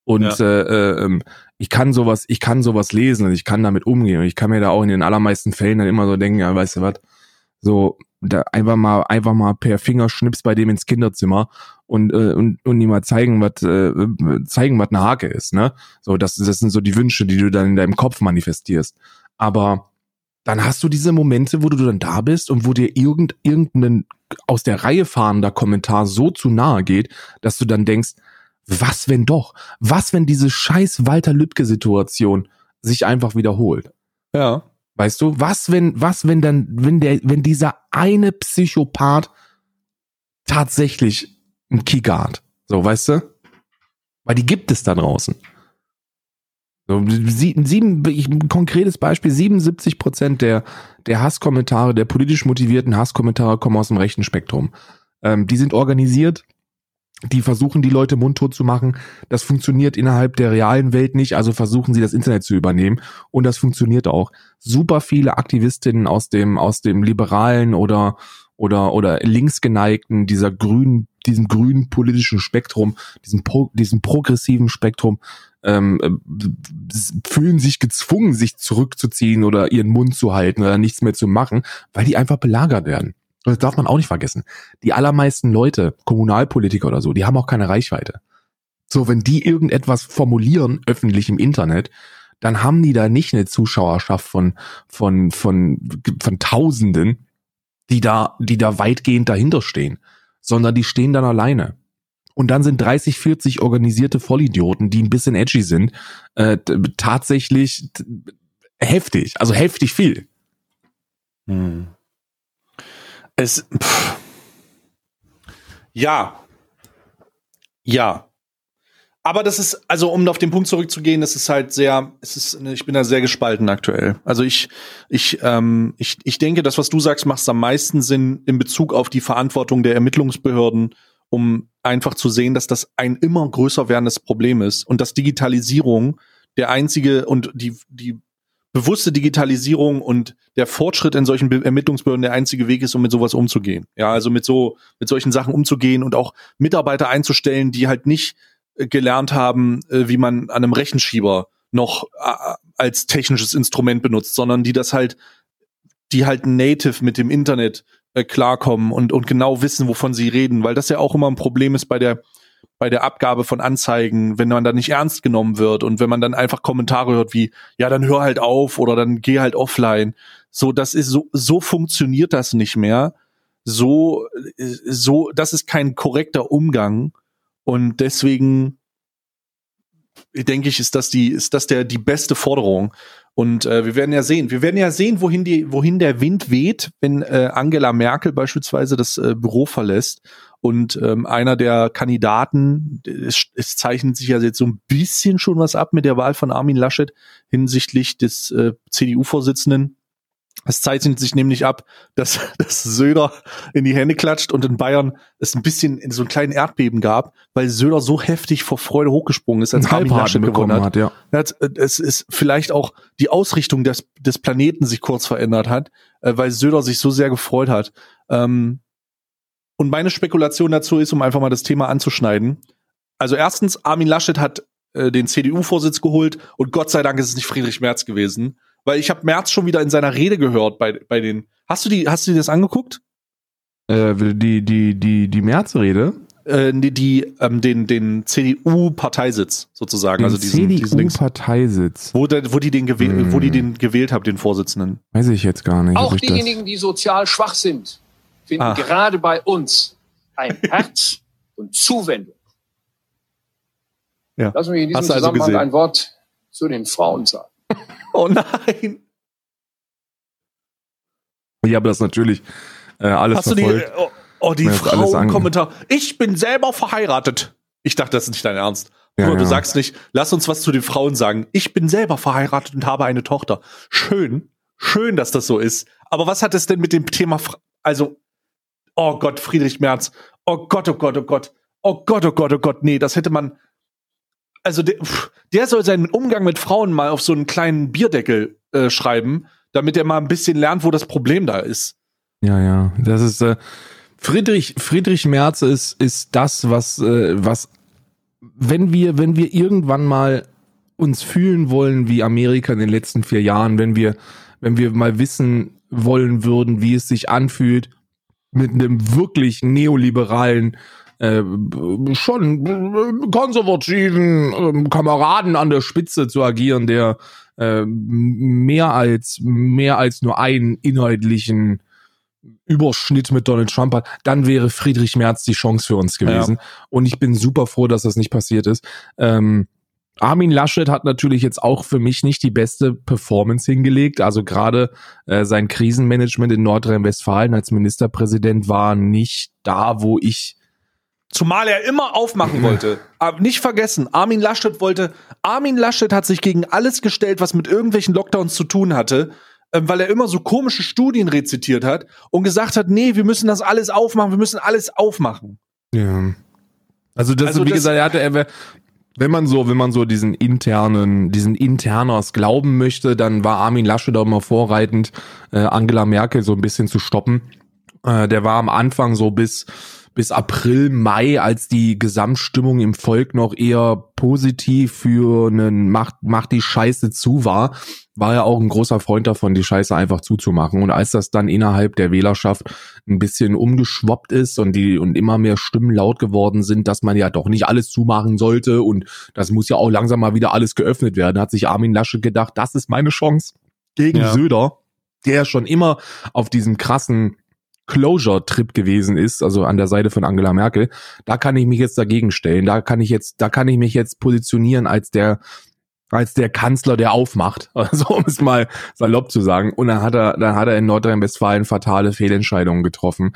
Und Ja. Äh, äh, ich kann sowas, ich kann sowas lesen und ich kann damit umgehen. Und ich kann mir da auch in den allermeisten Fällen dann immer so denken, ja, weißt du was, so da einfach mal, einfach mal per Fingerschnips bei dem ins Kinderzimmer und äh, und und ihm mal zeigen, was äh, zeigen, was eine Hake ist, ne? So, das das sind so die Wünsche, die du dann in deinem Kopf manifestierst. Aber dann hast du diese Momente, wo du dann da bist und wo dir irgend, irgendein aus der Reihe fahrender Kommentar so zu nahe geht, dass du dann denkst, was wenn doch? Was wenn diese scheiß Walter Lübcke Situation sich einfach wiederholt? ja. Weißt du, was wenn, was wenn dann, wenn der, wenn dieser eine Psychopath tatsächlich Kicker hat? So, weißt du? Weil die gibt es da draußen. So, sie- sieben, ich, ein konkretes Beispiel, 77 Prozent der, der Hasskommentare, der politisch motivierten Hasskommentare kommen aus dem rechten Spektrum. Ähm, die sind organisiert, die versuchen, die Leute mundtot zu machen. Das funktioniert innerhalb der realen Welt nicht, also versuchen sie das Internet zu übernehmen. Und das funktioniert auch. Super viele Aktivistinnen aus dem, aus dem liberalen oder, oder, oder linksgeneigten, dieser grünen, diesem grünen politischen Spektrum, diesem, pro, diesem progressiven Spektrum, ähm, äh, fühlen sich gezwungen, sich zurückzuziehen oder ihren Mund zu halten oder nichts mehr zu machen, weil die einfach belagert werden. Und das darf man auch nicht vergessen. Die allermeisten Leute, Kommunalpolitiker oder so, die haben auch keine Reichweite. So, wenn die irgendetwas formulieren, öffentlich im Internet, dann haben die da nicht eine Zuschauerschaft von, von, von, von Tausenden, die da, die da weitgehend dahinter stehen, sondern die stehen dann alleine. Und dann sind 30, 40 organisierte Vollidioten, die ein bisschen edgy sind, äh, tatsächlich heftig, also heftig viel. Hm. Es. Pff. Ja. Ja. Aber das ist, also um auf den Punkt zurückzugehen, das ist halt sehr, es ist, ich bin da sehr gespalten aktuell. Also ich, ich, ähm, ich, ich denke, das, was du sagst, macht am meisten Sinn in Bezug auf die Verantwortung der Ermittlungsbehörden, um einfach zu sehen, dass das ein immer größer werdendes Problem ist und dass Digitalisierung der einzige und die, die bewusste Digitalisierung und der Fortschritt in solchen Be Ermittlungsbehörden der einzige Weg ist, um mit sowas umzugehen. Ja, also mit so, mit solchen Sachen umzugehen und auch Mitarbeiter einzustellen, die halt nicht gelernt haben, äh, wie man an einem Rechenschieber noch äh, als technisches Instrument benutzt, sondern die das halt, die halt native mit dem Internet äh, klarkommen und, und genau wissen, wovon sie reden, weil das ja auch immer ein Problem ist bei der, bei der Abgabe von Anzeigen, wenn man da nicht ernst genommen wird und wenn man dann einfach Kommentare hört wie, ja, dann hör halt auf oder dann geh halt offline. So, das ist so, so funktioniert das nicht mehr. So, äh, so, das ist kein korrekter Umgang und deswegen denke ich, ist das die, ist das der, die beste Forderung. Und äh, wir werden ja sehen, wir werden ja sehen, wohin die, wohin der Wind weht, wenn äh, Angela Merkel beispielsweise das äh, Büro verlässt Und ähm, einer der Kandidaten, es, es zeichnet sich ja jetzt so ein bisschen schon was ab mit der Wahl von Armin Laschet hinsichtlich des äh, CDU-Vorsitzenden. Es zeichnet sich nämlich ab, dass, dass Söder in die Hände klatscht und in Bayern es ein bisschen in so einen kleinen Erdbeben gab, weil Söder so heftig vor Freude hochgesprungen ist, als Armin Laschet gewonnen hat. hat ja. Es ist vielleicht auch die Ausrichtung des, des Planeten sich kurz verändert hat, äh, weil Söder sich so sehr gefreut hat. Ähm, und meine Spekulation dazu ist, um einfach mal das Thema anzuschneiden. Also erstens, Armin Laschet hat äh, den CDU-Vorsitz geholt und Gott sei Dank ist es nicht Friedrich Merz gewesen, weil ich habe Merz schon wieder in seiner Rede gehört bei bei den. Hast du die hast du dir das angeguckt? Äh, die die die die Merz-Rede? Äh, die, die ähm, den den CDU-Parteisitz sozusagen, den also diesen CDU-Parteisitz, wo, wo die den gewählt, hm. wo die den gewählt haben, den Vorsitzenden. Weiß ich jetzt gar nicht. Auch diejenigen, die sozial schwach sind, finden Ach. gerade bei uns ein Herz und Zuwendung. Ja. Lass mich in diesem also Zusammenhang gesehen? ein Wort zu den Frauen sagen. oh nein. Ich habe das natürlich äh, alles Hast verfolgt. Du die, oh, oh die Frauenkommentar. Ich bin selber verheiratet. Ich dachte, das ist nicht dein Ernst. Ja, du ja. sagst nicht, lass uns was zu den Frauen sagen. Ich bin selber verheiratet und habe eine Tochter. Schön, schön, dass das so ist. Aber was hat es denn mit dem Thema, Fra also oh Gott, Friedrich Merz, oh Gott, oh Gott, oh Gott, oh Gott, oh Gott, oh Gott, nee, das hätte man, also der, der soll seinen Umgang mit Frauen mal auf so einen kleinen Bierdeckel äh, schreiben, damit er mal ein bisschen lernt, wo das Problem da ist. Ja, ja, das ist, äh, Friedrich, Friedrich Merz ist, ist das, was, äh, was, wenn wir, wenn wir irgendwann mal uns fühlen wollen wie Amerika in den letzten vier Jahren, wenn wir, wenn wir mal wissen wollen würden, wie es sich anfühlt, mit einem wirklich neoliberalen äh, schon konservativen äh, Kameraden an der Spitze zu agieren, der äh, mehr als mehr als nur einen inhaltlichen Überschnitt mit Donald Trump hat, dann wäre Friedrich Merz die Chance für uns gewesen. Ja. Und ich bin super froh, dass das nicht passiert ist. Ähm, Armin Laschet hat natürlich jetzt auch für mich nicht die beste Performance hingelegt. Also gerade äh, sein Krisenmanagement in Nordrhein-Westfalen als Ministerpräsident war nicht da, wo ich Zumal er immer aufmachen wollte. Aber nicht vergessen, Armin Laschet wollte, Armin Laschet hat sich gegen alles gestellt, was mit irgendwelchen Lockdowns zu tun hatte, äh, weil er immer so komische Studien rezitiert hat und gesagt hat, nee, wir müssen das alles aufmachen, wir müssen alles aufmachen. Ja. Also das, also wie das, gesagt, er hatte, er, wenn man so, wenn man so diesen internen, diesen Interners glauben möchte, dann war Armin Laschet da immer vorreitend, äh, Angela Merkel so ein bisschen zu stoppen. Äh, der war am Anfang so bis bis April, Mai, als die Gesamtstimmung im Volk noch eher positiv für einen macht, macht die Scheiße zu war, war er auch ein großer Freund davon, die Scheiße einfach zuzumachen. Und als das dann innerhalb der Wählerschaft ein bisschen umgeschwoppt ist und die und immer mehr Stimmen laut geworden sind, dass man ja doch nicht alles zumachen sollte und das muss ja auch langsam mal wieder alles geöffnet werden, hat sich Armin Lasche gedacht, das ist meine Chance gegen ja. Söder, der schon immer auf diesem krassen Closure-Trip gewesen ist, also an der Seite von Angela Merkel, da kann ich mich jetzt dagegen stellen. Da kann ich jetzt, da kann ich mich jetzt positionieren als der, als der Kanzler, der aufmacht, also um es mal salopp zu sagen. Und dann hat er, dann hat er in Nordrhein-Westfalen fatale Fehlentscheidungen getroffen,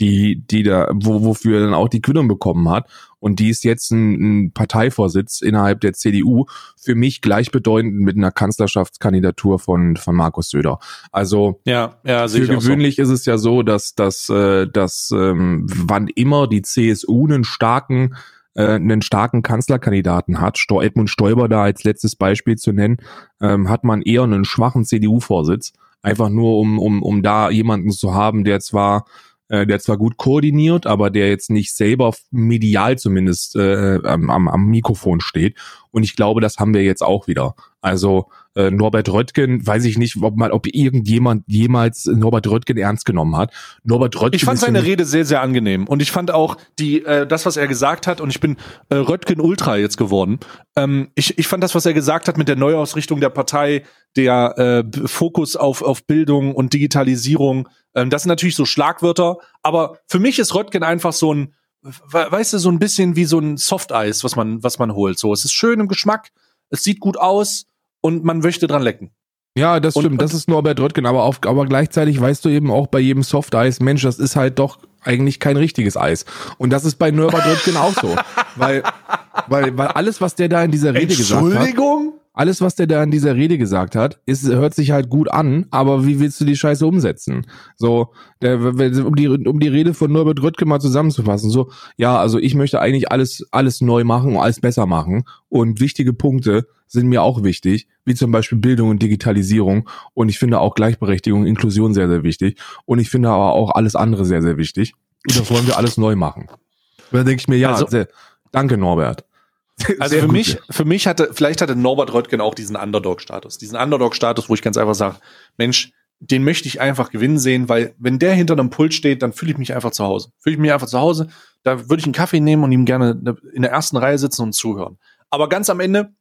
die, die da, wo, wofür er dann auch die Quittung bekommen hat. Und die ist jetzt ein, ein Parteivorsitz innerhalb der CDU für mich gleichbedeutend mit einer Kanzlerschaftskandidatur von, von Markus Söder. Also ja, ja, für gewöhnlich so. ist es ja so, dass, dass, äh, dass ähm, wann immer die CSU einen starken äh, einen starken Kanzlerkandidaten hat, Edmund Stoiber da als letztes Beispiel zu nennen, ähm, hat man eher einen schwachen CDU-Vorsitz. Einfach nur, um, um, um da jemanden zu haben, der zwar äh, der zwar gut koordiniert, aber der jetzt nicht selber medial zumindest äh, am, am Mikrofon steht. Und ich glaube, das haben wir jetzt auch wieder. Also äh, Norbert Röttgen, weiß ich nicht, ob mal, ob irgendjemand jemals Norbert Röttgen ernst genommen hat. Norbert Röttgen. Ich fand seine Rede sehr, sehr angenehm und ich fand auch die äh, das, was er gesagt hat. Und ich bin äh, Röttgen Ultra jetzt geworden. Ähm, ich, ich fand das, was er gesagt hat mit der Neuausrichtung der Partei, der äh, Fokus auf auf Bildung und Digitalisierung. Ähm, das sind natürlich so Schlagwörter. Aber für mich ist Röttgen einfach so ein weißt du, so ein bisschen wie so ein Softeis, was man, was man holt. So, es ist schön im Geschmack, es sieht gut aus und man möchte dran lecken. Ja, das stimmt. Und, das ist Norbert Röttgen, aber, auf, aber gleichzeitig weißt du eben auch bei jedem Soft Eis, Mensch, das ist halt doch eigentlich kein richtiges Eis. Und das ist bei Norbert Röttgen auch so. Weil, weil, weil alles, was der da in dieser Rede gesagt hat. Entschuldigung? Alles, was der da in dieser Rede gesagt hat, ist, hört sich halt gut an, aber wie willst du die Scheiße umsetzen? So, der, um die, um die Rede von Norbert Röttgen mal zusammenzufassen, so, ja, also ich möchte eigentlich alles, alles neu machen und alles besser machen und wichtige Punkte sind mir auch wichtig, wie zum Beispiel Bildung und Digitalisierung und ich finde auch Gleichberechtigung, Inklusion sehr, sehr wichtig und ich finde aber auch alles andere sehr, sehr wichtig und das wollen wir alles neu machen. Da denke ich mir, ja, Also- sehr, danke Norbert. Also Sehr für gut. mich, für mich hatte, vielleicht hatte Norbert Röttgen auch diesen Underdog-Status. Diesen Underdog-Status, wo ich ganz einfach sage, Mensch, den möchte ich einfach gewinnen sehen, weil wenn der hinter einem Pult steht, dann fühle ich mich einfach zu Hause. Fühle ich mich einfach zu Hause. Da würde ich einen Kaffee nehmen und ihm gerne in der ersten Reihe sitzen und zuhören. Aber ganz am Ende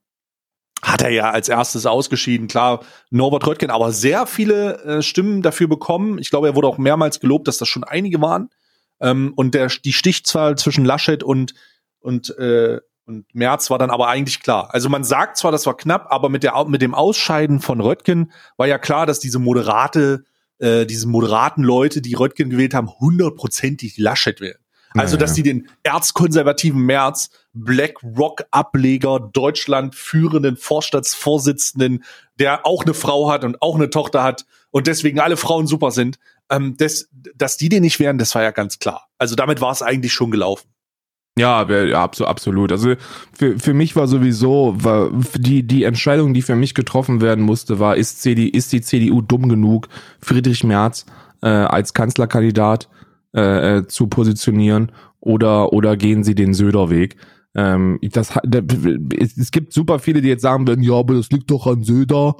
hat er ja als erstes ausgeschieden. Klar, Norbert Röttgen, aber sehr viele äh, Stimmen dafür bekommen. Ich glaube, er wurde auch mehrmals gelobt, dass das schon einige waren. Ähm, und der, die Stichzahl zwischen Laschet und, und, äh, und Merz war dann aber eigentlich klar. Also man sagt zwar, das war knapp, aber mit, der, mit dem Ausscheiden von Röttgen war ja klar, dass diese moderate, äh, diese moderaten Leute, die Röttgen gewählt haben, hundertprozentig Laschet wählen. Also, Naja. dass die den erzkonservativen Merz, BlackRock-Ableger, Deutschland führenden Vorstandsvorsitzenden, der auch eine Frau hat und auch eine Tochter hat und deswegen alle Frauen super sind, ähm, das, dass die den nicht wären, das war ja ganz klar. Also damit war es eigentlich schon gelaufen. Ja, ja, abso- absolut. Also für, für mich war sowieso, war die, die Entscheidung, die für mich getroffen werden musste, war, ist, CD, ist die CDU dumm genug, Friedrich Merz äh, als Kanzlerkandidat äh, äh, zu positionieren oder, oder gehen sie den Söder-Weg? Ähm, das, hat- da- es, gibt super viele, die jetzt sagen werden, ja, aber das liegt doch an Söder.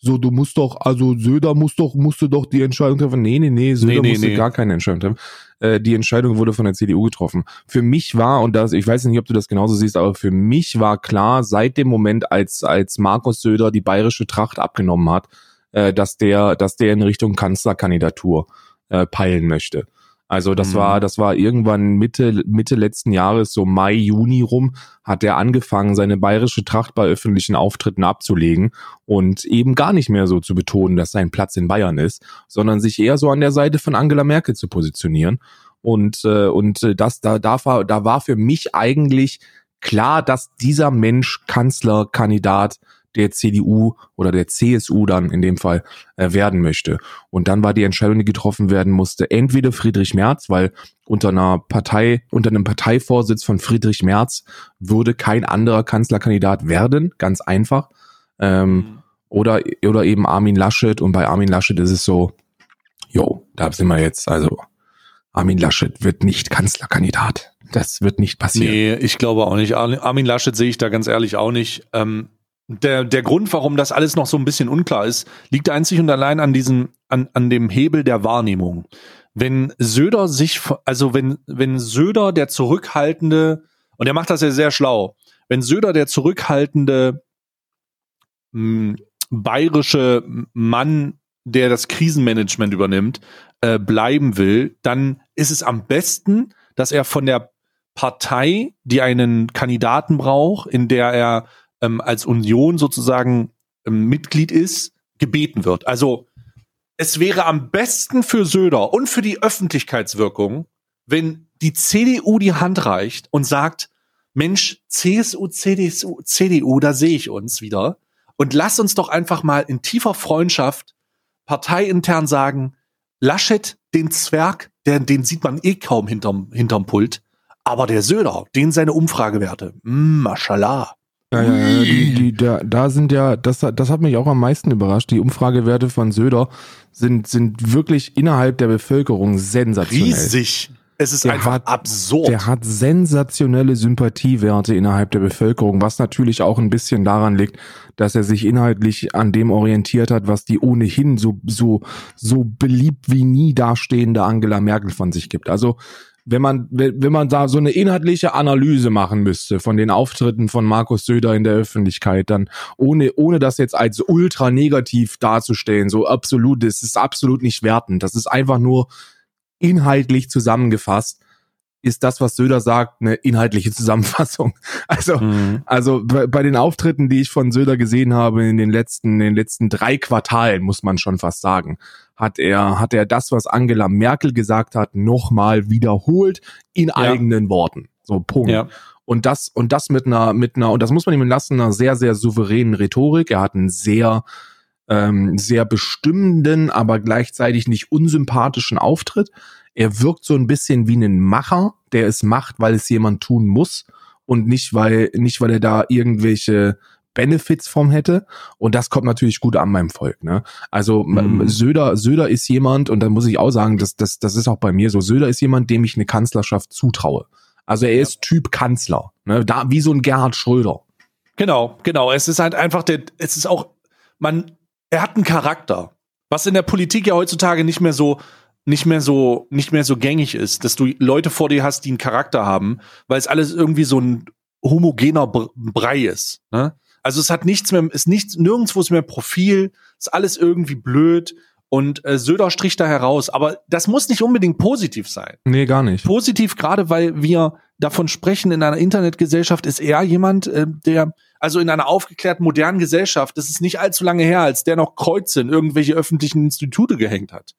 So, du musst doch, also Söder muss doch, musste doch die Entscheidung treffen. Nee, nee, nee, Söder Nee, nee, musste nee. gar keine Entscheidung treffen. Äh, die Entscheidung wurde von der CDU getroffen. Für mich war, und das, ich weiß nicht, ob du das genauso siehst, aber für mich war klar, seit dem Moment, als, als Markus Söder die bayerische Tracht abgenommen hat, äh, dass der, dass der in Richtung Kanzlerkandidatur äh, peilen möchte. Also das Mhm. war, das war irgendwann Mitte, Mitte letzten Jahres, so Mai, Juni rum, hat er angefangen, seine bayerische Tracht bei öffentlichen Auftritten abzulegen und eben gar nicht mehr so zu betonen, dass sein Platz in Bayern ist, sondern sich eher so an der Seite von Angela Merkel zu positionieren. Und, äh, und äh, das, da, da, war, da war für mich eigentlich klar, dass dieser Mensch Kanzlerkandidat der CDU oder der CSU dann in dem Fall äh, werden möchte. Und dann war die Entscheidung, die getroffen werden musste, entweder Friedrich Merz, weil unter einer Partei, unter einem Parteivorsitz von Friedrich Merz würde kein anderer Kanzlerkandidat werden, ganz einfach. Ähm, oder, oder eben Armin Laschet. Und bei Armin Laschet ist es so, jo, da sind wir jetzt, also Armin Laschet wird nicht Kanzlerkandidat. Das wird nicht passieren. Nee, ich glaube auch nicht. Ar- Armin Laschet sehe ich da ganz ehrlich auch nicht. Ähm, der, der Grund, warum das alles noch so ein bisschen unklar ist, liegt einzig und allein an diesem, an, an dem Hebel der Wahrnehmung. Wenn Söder sich, also wenn, wenn Söder der zurückhaltende, und er macht das ja sehr schlau, wenn Söder der zurückhaltende mh, bayerische Mann, der das Krisenmanagement übernimmt, äh, bleiben will, dann ist es am besten, dass er von der Partei, die einen Kandidaten braucht, in der er ähm, als Union sozusagen ähm, Mitglied ist, gebeten wird. Also es wäre am besten für Söder und für die Öffentlichkeitswirkung, wenn die CDU die Hand reicht und sagt, Mensch, CSU, CDU, CDU, da sehe ich uns wieder. Und lass uns doch einfach mal in tiefer Freundschaft parteiintern sagen, Laschet, den Zwerg, der, den sieht man eh kaum hinterm, hinterm Pult. Aber der Söder, den seine Umfragewerte, mm, mashallah. Ja, ja, ja, die, die, da, da sind ja, das, das hat mich auch am meisten überrascht. Die Umfragewerte von Söder sind, sind wirklich innerhalb der Bevölkerung sensationell. Riesig. Es ist Der einfach hat- absurd. Der hat sensationelle Sympathiewerte innerhalb der Bevölkerung, was natürlich auch ein bisschen daran liegt, dass er sich inhaltlich an dem orientiert hat, was die ohnehin so, so, so beliebt wie nie dastehende Angela Merkel von sich gibt. Also, wenn man, wenn man da so eine inhaltliche Analyse machen müsste von den Auftritten von Markus Söder in der Öffentlichkeit, dann ohne, ohne das jetzt als ultra negativ darzustellen, so absolut, das ist absolut nicht wertend. Das ist einfach nur inhaltlich zusammengefasst ist das, was Söder sagt, eine inhaltliche Zusammenfassung. Also, mhm. also bei, den Auftritten, die ich von Söder gesehen habe in den letzten, in den letzten drei Quartalen, muss man schon fast sagen, hat er, hat er das, was Angela Merkel gesagt hat, nochmal wiederholt in ja. eigenen Worten. So, Punkt. Ja. Und das, und das mit einer, mit einer, und das muss man ihm lassen, einer sehr, sehr souveränen Rhetorik. Er hat einen sehr, ähm, sehr bestimmenden, aber gleichzeitig nicht unsympathischen Auftritt. Er wirkt so ein bisschen wie ein Macher, der es macht, weil es jemand tun muss und nicht, weil, nicht, weil er da irgendwelche Benefits vom hätte. Und das kommt natürlich gut an meinem Volk. Ne? Also mhm. Söder, Söder ist jemand, und da muss ich auch sagen, das, das, das ist auch bei mir so, Söder ist jemand, dem ich eine Kanzlerschaft zutraue. Also er ist Typ Kanzler, ne? da wie so ein Gerhard Schröder. Genau, genau. Es ist halt einfach der, es ist auch, man, er hat einen Charakter, was in der Politik ja heutzutage nicht mehr so nicht mehr so nicht mehr so gängig ist, dass du Leute vor dir hast, die einen Charakter haben, weil es alles irgendwie so ein homogener Brei ist. Ne? Also es hat nichts mehr, ist nichts, nirgendwo ist mehr Profil, ist alles irgendwie blöd und äh, Söder strich da heraus. Aber das muss nicht unbedingt positiv sein. Nee, gar nicht. Positiv, gerade weil wir davon sprechen, in einer Internetgesellschaft ist er jemand, äh, der, also in einer aufgeklärten modernen Gesellschaft, das ist nicht allzu lange her, als der noch Kreuze in irgendwelche öffentlichen Institute gehängt hat.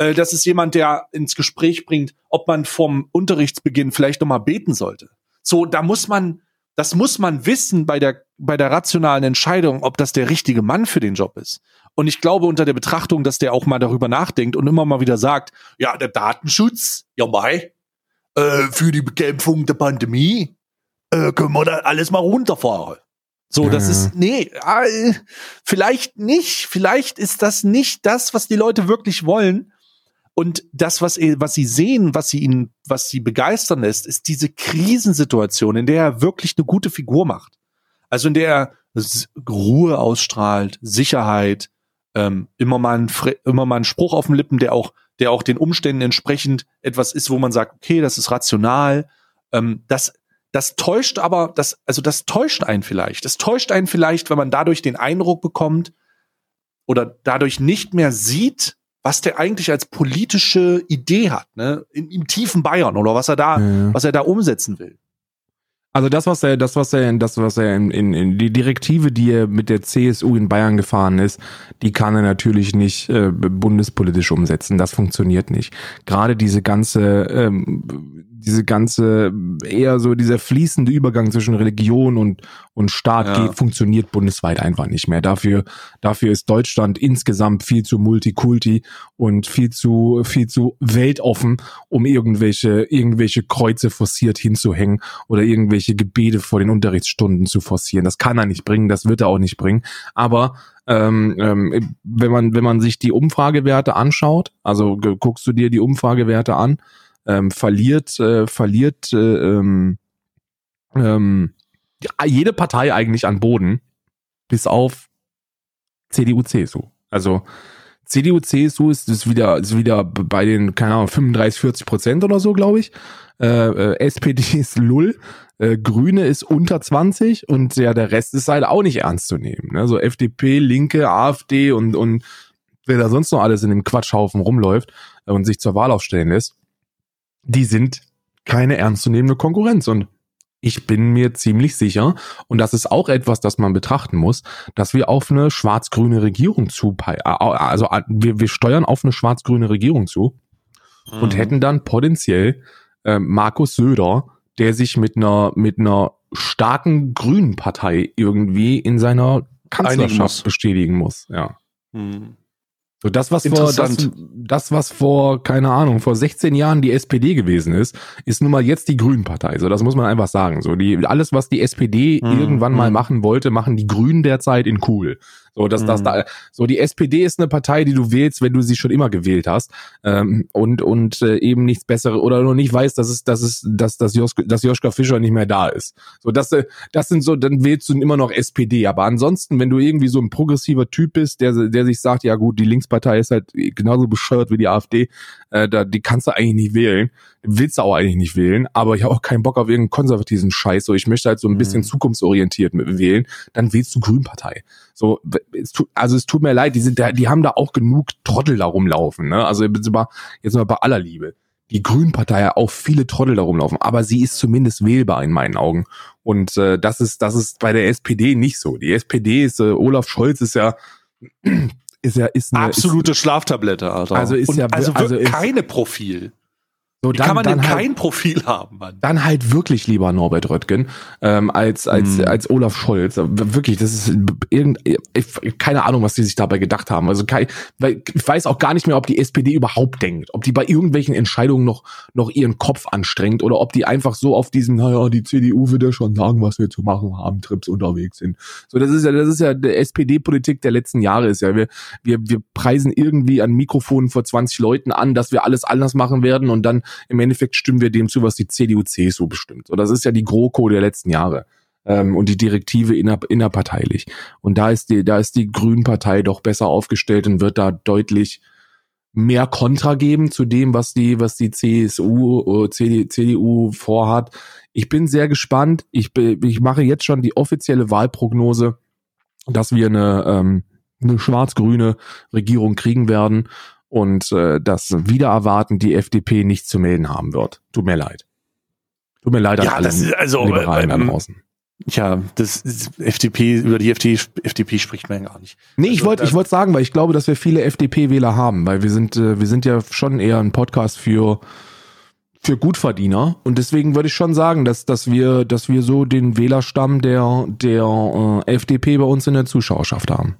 Äh, das ist jemand, der ins Gespräch bringt, ob man vom Unterrichtsbeginn vielleicht nochmal beten sollte. So, da muss man, das muss man wissen bei der, bei der rationalen Entscheidung, ob das der richtige Mann für den Job ist. Und ich glaube unter der Betrachtung, dass der auch mal darüber nachdenkt und immer mal wieder sagt, ja, der Datenschutz, ja mai, äh, für die Bekämpfung der Pandemie, äh, können wir da alles mal runterfahren. So, das ja. ist, nee, äh, vielleicht nicht, vielleicht ist das nicht das, was die Leute wirklich wollen. Und das, was, was sie sehen, was sie ihnen, was sie begeistern lässt, ist diese Krisensituation, in der er wirklich eine gute Figur macht. Also in der er Ruhe ausstrahlt, Sicherheit, ähm, immer mal ein, immer mal ein Spruch auf den Lippen, der auch, der auch den Umständen entsprechend etwas ist, wo man sagt, okay, das ist rational. Ähm, das, das täuscht aber, das, also das täuscht einen vielleicht. Das täuscht einen vielleicht, wenn man dadurch den Eindruck bekommt oder dadurch nicht mehr sieht, was der eigentlich als politische Idee hat, ne, im, im tiefen Bayern oder was er da, ja. was er da umsetzen will. Also das, was er, das, was er, das, was er in, in, in die Direktive, die er mit der CSU in Bayern gefahren ist, die kann er natürlich nicht äh, bundespolitisch umsetzen. Das funktioniert nicht. Gerade diese ganze ähm, diese ganze, eher so dieser fließende Übergang zwischen Religion und, und Staat ja. geht, funktioniert bundesweit einfach nicht mehr. Dafür, dafür ist Deutschland insgesamt viel zu multikulti und viel zu, viel zu weltoffen, um irgendwelche, irgendwelche Kreuze forciert hinzuhängen oder irgendwelche Gebete vor den Unterrichtsstunden zu forcieren. Das kann er nicht bringen, das wird er auch nicht bringen. Aber ähm, ähm, wenn man wenn man sich die Umfragewerte anschaut, also guckst du dir die Umfragewerte an, ähm, verliert, äh, verliert äh, ähm, ähm, jede Partei eigentlich an Boden, bis auf CDU, CSU. Also CDU, CSU ist, ist wieder, ist wieder bei den, keine Ahnung, 35, 40 Prozent oder so, glaube ich. Äh, äh, SPD ist Lull, äh, Grüne ist unter 20 und ja, der Rest ist halt auch nicht ernst zu nehmen. Ne? So FDP, Linke, AfD und, und wer da sonst noch alles in dem Quatschhaufen rumläuft und sich zur Wahl aufstellen lässt die sind keine ernstzunehmende Konkurrenz und ich bin mir ziemlich sicher, und das ist auch etwas, das man betrachten muss, dass wir auf eine schwarz-grüne Regierung zu, also wir, wir steuern auf eine schwarz-grüne Regierung zu mhm. und hätten dann potenziell äh, Markus Söder, der sich mit einer, mit einer starken grünen Partei irgendwie in seiner Kanzlerschaft bestätigen muss, ja. Mhm. So das, was vor, das, das, was vor, keine Ahnung, vor 16 Jahren die SPD gewesen ist, ist nun mal jetzt die Grünen-Partei. So, das muss man einfach sagen. So, die, alles, was die SPD mhm. irgendwann mal hm. machen wollte, machen die Grünen derzeit in cool. So, dass das mhm. da, so die SPD ist eine Partei, die du wählst, wenn du sie schon immer gewählt hast ähm, und und äh, eben nichts Besseres oder noch nicht weißt, dass es, dass es, dass dass, Jos, dass Joschka Fischer nicht mehr da ist. So, das, äh, das sind so, dann wählst du immer noch SPD. Aber ansonsten, wenn du irgendwie so ein progressiver Typ bist, der der sich sagt, ja gut, die Linkspartei ist halt genauso bescheuert wie die AfD, äh, da die kannst du eigentlich nicht wählen, willst du auch eigentlich nicht wählen. Aber ich habe auch keinen Bock auf irgendeinen konservativen Scheiß. So, ich möchte halt so ein bisschen mhm. zukunftsorientiert wählen. Dann wählst du Grünpartei. So, es tut, also es tut mir leid, die sind da, die haben da auch genug Trottel da rumlaufen, ne? Also jetzt mal, jetzt mal bei aller Liebe. die Grünpartei auch viele Trottel da rumlaufen, aber sie ist zumindest wählbar in meinen Augen. Und äh, das ist das ist bei der SPD nicht so. Die SPD ist äh, Olaf Scholz ist ja ist ja ist eine absolute ist, Schlaftablette, Alter. Also ist Und ja also also ist, keine Profil. So Wie kann man denn halt, kein Profil haben, Mann? dann halt wirklich lieber Norbert Röttgen ähm, als als Hm. als Olaf Scholz. Wirklich, das ist irgend ich, keine Ahnung, was die sich dabei gedacht haben. Also kein, weil ich weiß auch gar nicht mehr, ob die SPD überhaupt denkt, ob die bei irgendwelchen Entscheidungen noch noch ihren Kopf anstrengt oder ob die einfach so auf diesem, naja, die CDU wird ja schon sagen, was wir zu machen haben, Trips unterwegs sind. So, das ist ja das ist ja der SPD-Politik der letzten Jahre ist ja wir wir wir preisen irgendwie an Mikrofonen vor 20 Leuten an, dass wir alles anders machen werden und dann im Endeffekt stimmen wir dem zu, was die CDU, CSU bestimmt. So, das ist ja die GroKo der letzten Jahre. Ähm, und die Direktive inner, innerparteilich. Und da ist die, da ist die Grünpartei doch besser aufgestellt und wird da deutlich mehr Kontra geben zu dem, was die, was die CSU, äh, CD, CDU vorhat. Ich bin sehr gespannt. Ich, ich mache jetzt schon die offizielle Wahlprognose, dass wir eine, ähm, eine schwarz-grüne Regierung kriegen werden und äh, dass wieder erwarten die FDP nichts zu melden haben wird. Tut mir leid. Tut mir leid an Ja, alle das ist also, Liberalen da ähm, draußen. Ja, das ist FDP, über die FDP, FDP spricht man gar nicht. Nee, ich also, wollte ich wollte sagen, weil ich glaube, dass wir viele FDP-Wähler haben, weil wir sind äh, wir sind ja schon eher ein Podcast für für Gutverdiener und deswegen würde ich schon sagen, dass dass wir dass wir so den Wählerstamm der der äh, FDP bei uns in der Zuschauerschaft haben.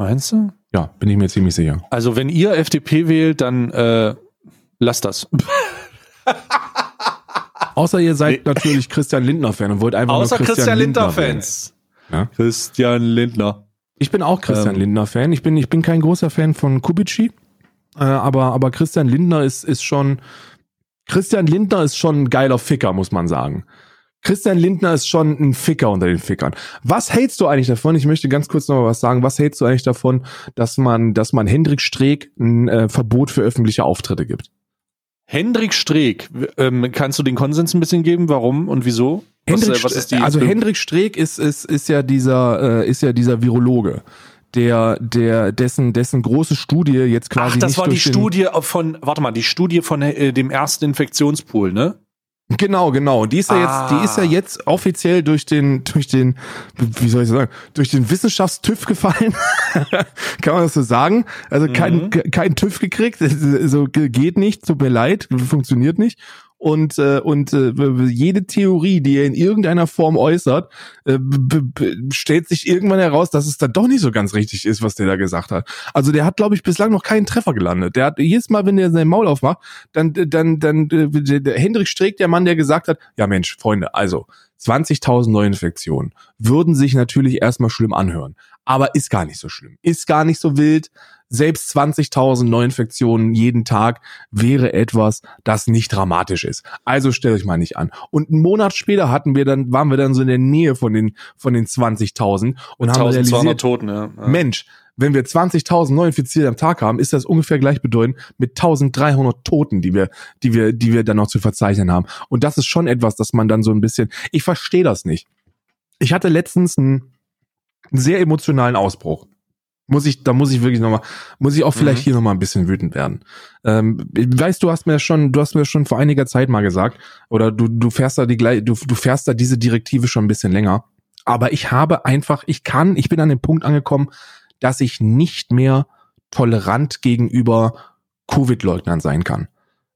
Meinst du? Ja, bin ich mir ziemlich sicher. Also wenn ihr FDP wählt, dann äh, lasst das. Außer ihr seid Nee. natürlich Christian Lindner Fan und wollt einfach Außer nur Christian, Lindner wählen. Fans. Ja. Christian Lindner. Ich bin auch Christian Ähm. Lindner Fan. Ich bin ich bin kein großer Fan von Kubici, äh, aber aber Christian Lindner ist ist schon Christian Lindner ist schon ein geiler Ficker, muss man sagen. Christian Lindner ist schon ein Ficker unter den Fickern. Was hältst du eigentlich davon? Ich möchte ganz kurz noch mal was sagen. Was hältst du eigentlich davon, dass man, dass man Hendrik Streeck ein äh, Verbot für öffentliche Auftritte gibt? Hendrik Streeck, ähm, kannst du den Konsens ein bisschen geben? Warum und wieso? Was, Hendrik, äh, was ist die also Hendrik Streeck ist, ist, ist ja dieser, äh, ist ja dieser Virologe, der, der, dessen, dessen große Studie jetzt quasi Ach, das war die Studie von, warte mal, die Studie von äh, dem ersten Infektionspool, ne? Genau, genau. Die ist ja Ah. jetzt, die ist ja jetzt offiziell durch den, durch den, wie soll ich sagen, durch den Wissenschaftstüv gefallen. Kann man das so sagen? Also kein, Mhm. kein TÜV gekriegt. So geht nicht. Tut mir leid. Funktioniert nicht. Und, äh, und äh, jede Theorie, die er in irgendeiner Form äußert, äh, stellt sich irgendwann heraus, dass es dann doch nicht so ganz richtig ist, was der da gesagt hat. Also der hat, glaube ich, bislang noch keinen Treffer gelandet. Der hat jedes Mal, wenn der sein Maul aufmacht, dann, dann, dann, äh, der, der Hendrik Streeck, der Mann, der gesagt hat, ja Mensch, Freunde, also 20.000 Neuinfektionen würden sich natürlich erstmal schlimm anhören. Aber ist gar nicht so schlimm. Ist gar nicht so wild. Selbst 20.000 Neuinfektionen jeden Tag wäre etwas, das nicht dramatisch ist. Also stellt euch mal nicht an. Und einen Monat später hatten wir dann, waren wir dann so in der Nähe von den, von den 20.000 und haben 1200 realisiert, Toten, ja. ja. Mensch, wenn wir 20.000 Neuinfizierte am Tag haben, ist das ungefähr gleichbedeutend mit 1.300 Toten, die wir, die wir, die wir dann noch zu verzeichnen haben. Und das ist schon etwas, dass man dann so ein bisschen, ich verstehe das nicht. Ich hatte letztens einen, einen sehr emotionalen Ausbruch. Muss ich, da muss ich wirklich nochmal, muss ich auch vielleicht Mhm. hier nochmal ein bisschen wütend werden. Ähm, ich weiß, du hast mir schon, du hast mir schon vor einiger Zeit mal gesagt, oder du, du fährst da die du, du fährst da diese Direktive schon ein bisschen länger. Aber ich habe einfach, ich kann, ich bin an dem Punkt angekommen, dass ich nicht mehr tolerant gegenüber Covid-Leugnern sein kann.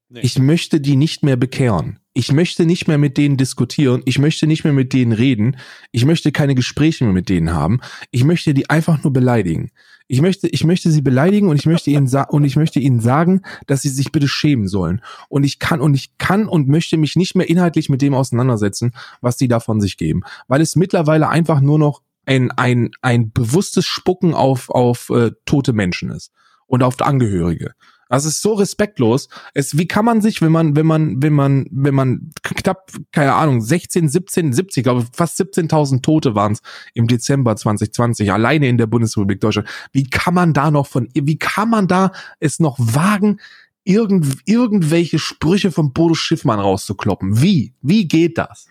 Nee. Ich möchte die nicht mehr bekehren. Ich möchte nicht mehr mit denen diskutieren. Ich möchte nicht mehr mit denen reden. Ich möchte keine Gespräche mehr mit denen haben. Ich möchte die einfach nur beleidigen. Ich möchte, ich möchte sie beleidigen und ich möchte ihnen und ich möchte ihnen sagen, dass sie sich bitte schämen sollen. Und ich kann und ich kann und möchte mich nicht mehr inhaltlich mit dem auseinandersetzen, was die da von sich geben, weil es mittlerweile einfach nur noch ein ein ein bewusstes Spucken auf auf äh, tote Menschen ist und auf Angehörige. Das ist so respektlos. Es, wie kann man sich, wenn man, wenn man, wenn man, wenn man knapp, keine Ahnung, 16, 17, 70, glaube fast 17.000 Tote waren es im Dezember 2020, alleine in der Bundesrepublik Deutschland. Wie kann man da noch von, wie kann man da es noch wagen, irgend, irgendwelche Sprüche von Bodo Schiffmann rauszukloppen? Wie? Wie geht das?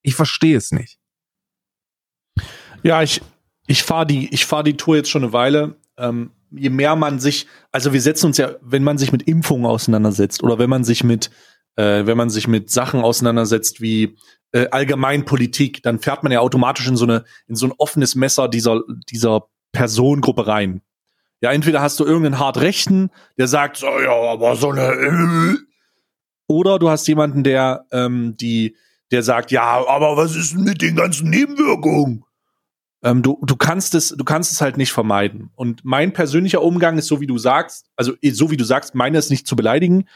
Ich verstehe es nicht. Ja, ich, ich fahre die, ich fahr die Tour jetzt schon eine Weile. Ähm, je mehr man sich, also wir setzen uns ja, wenn man sich mit Impfungen auseinandersetzt oder wenn man sich mit, äh, wenn man sich mit Sachen auseinandersetzt wie äh, Allgemeinpolitik, dann fährt man ja automatisch in so eine, in so ein offenes Messer dieser, dieser Personengruppe rein. Ja, entweder hast du irgendeinen hart Rechten, der sagt, so, ja, aber so eine, oder du hast jemanden, der, ähm, die, der sagt, ja, aber was ist denn mit den ganzen Nebenwirkungen? Ähm, du, du kannst es, du kannst es halt nicht vermeiden. Und mein persönlicher Umgang ist so, wie du sagst, also eh, so wie du sagst, meine ist nicht zu beleidigen.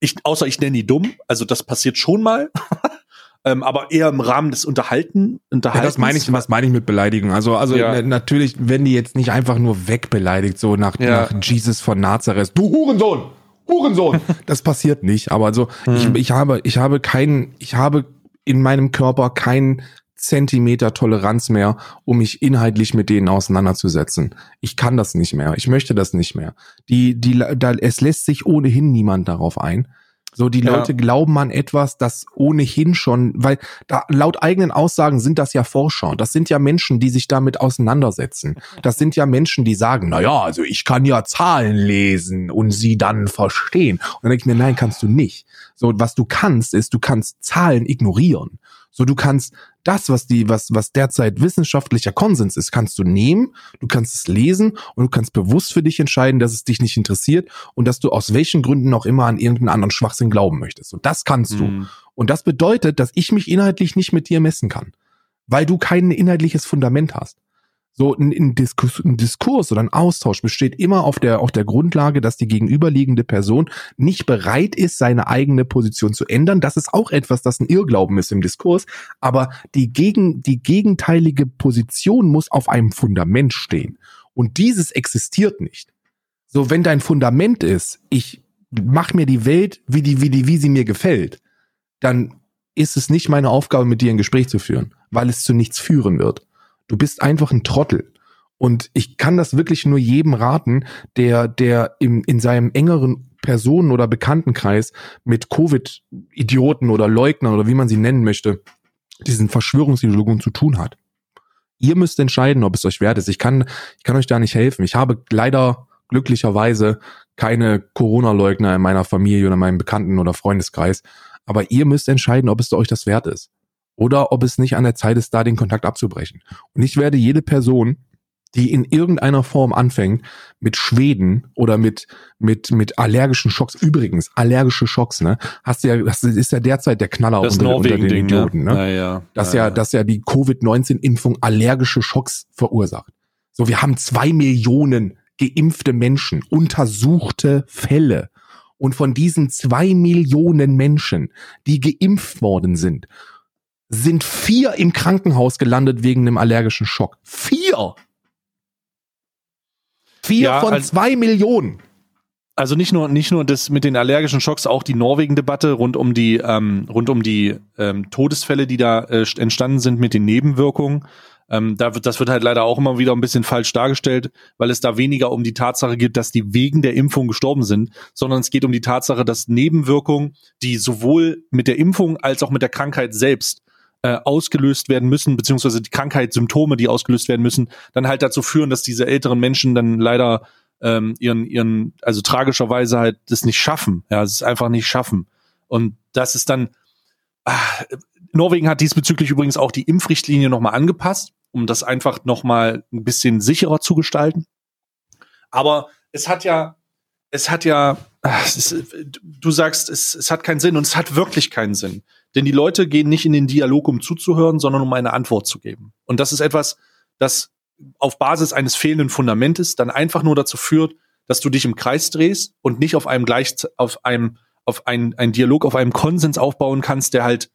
Ich, außer ich nenne die dumm, also das passiert schon mal. ähm, aber eher im Rahmen des Unterhalten, Unterhaltens. Ja, das meine ich, was meine ich mit Beleidigung? Also, also Ja. natürlich, wenn die jetzt nicht einfach nur wegbeleidigt, so nach, Ja. nach Jesus von Nazareth, du Hurensohn, Hurensohn. das passiert nicht. Aber also, ich, ich habe, ich habe keinen, ich habe in meinem Körper keinen Zentimeter Toleranz mehr, um mich inhaltlich mit denen auseinanderzusetzen. Ich kann das nicht mehr. Ich möchte das nicht mehr. Die, die, da, es lässt sich ohnehin niemand darauf ein. So, die Ja. Leute glauben an etwas, das ohnehin schon, weil da laut eigenen Aussagen sind das ja Forscher. Das sind ja Menschen, die sich damit auseinandersetzen. Das sind ja Menschen, die sagen, na ja, also ich kann ja Zahlen lesen und sie dann verstehen. Und dann denke ich mir, nein, kannst du nicht. So, was du kannst, ist, du kannst Zahlen ignorieren. So, du kannst das, was die, was, was derzeit wissenschaftlicher Konsens ist, kannst du nehmen, du kannst es lesen und du kannst bewusst für dich entscheiden, dass es dich nicht interessiert und dass du aus welchen Gründen auch immer an irgendeinen anderen Schwachsinn glauben möchtest. Und das kannst du. Mhm. Und das bedeutet, dass ich mich inhaltlich nicht mit dir messen kann, weil du kein inhaltliches Fundament hast. So ein, ein, Diskurs, ein Diskurs oder ein Austausch besteht immer auf der, auf der Grundlage, dass die gegenüberliegende Person nicht bereit ist, seine eigene Position zu ändern. Das ist auch etwas, das ein Irrglauben ist im Diskurs. Aber die, gegen, die gegenteilige Position muss auf einem Fundament stehen. Und dieses existiert nicht. So, wenn dein Fundament ist, ich mach mir die Welt, wie die, wie die, wie sie mir gefällt, dann ist es nicht meine Aufgabe, mit dir ein Gespräch zu führen, weil es zu nichts führen wird. Du bist einfach ein Trottel. Und ich kann das wirklich nur jedem raten, der, der im, in seinem engeren Personen- oder Bekanntenkreis mit Covid-Idioten oder Leugnern oder wie man sie nennen möchte, diesen Verschwörungsideologien zu tun hat. Ihr müsst entscheiden, ob es euch wert ist. Ich kann, ich kann euch da nicht helfen. Ich habe leider glücklicherweise keine Corona-Leugner in meiner Familie oder in meinem Bekannten- oder Freundeskreis. Aber ihr müsst entscheiden, ob es euch das wert ist. Oder ob es nicht an der Zeit ist, da den Kontakt abzubrechen. Und ich werde jede Person, die in irgendeiner Form anfängt, mit Schweden oder mit, mit, mit allergischen Schocks, übrigens, allergische Schocks, ne, hast du ja, das ist ja derzeit der Knaller Das unter, unter den Norwegen-Ding, Idioten, ne? Ja, ja. dass ja, ja, dass ja die Covid-19-Impfung allergische Schocks verursacht. So, wir haben zwei Millionen geimpfte Menschen, untersuchte Fälle. Und von diesen zwei Millionen Menschen, die geimpft worden sind, sind vier im Krankenhaus gelandet wegen einem allergischen Schock. Vier! Vier Ja, von also- zwei Millionen. Also nicht nur nicht nur das mit den allergischen Schocks, auch die Norwegen-Debatte rund um die ähm, rund um die ähm, Todesfälle, die da äh, entstanden sind mit den Nebenwirkungen. Ähm, da wird, das wird halt leider auch immer wieder ein bisschen falsch dargestellt, weil es da weniger um die Tatsache geht, dass die wegen der Impfung gestorben sind, sondern es geht um die Tatsache, dass Nebenwirkungen, die sowohl mit der Impfung als auch mit der Krankheit selbst äh, ausgelöst werden müssen, beziehungsweise die Krankheitssymptome, die ausgelöst werden müssen, dann halt dazu führen, dass diese älteren Menschen dann leider ähm, ihren, ihren, also tragischerweise halt das nicht schaffen. Ja, es ist einfach nicht schaffen. Und das ist dann, ah, Norwegen hat diesbezüglich übrigens auch die Impfrichtlinie nochmal angepasst, um das einfach nochmal ein bisschen sicherer zu gestalten. Aber es hat ja, es hat ja, ah, es ist, du sagst, es, es hat keinen Sinn und es hat wirklich keinen Sinn. Denn die Leute gehen nicht in den Dialog, um zuzuhören, sondern um eine Antwort zu geben. Und das ist etwas, das auf Basis eines fehlenden Fundamentes dann einfach nur dazu führt, dass du dich im Kreis drehst und nicht auf einem gleich auf einem auf einen, einen Dialog, auf einem Konsens aufbauen kannst, der halt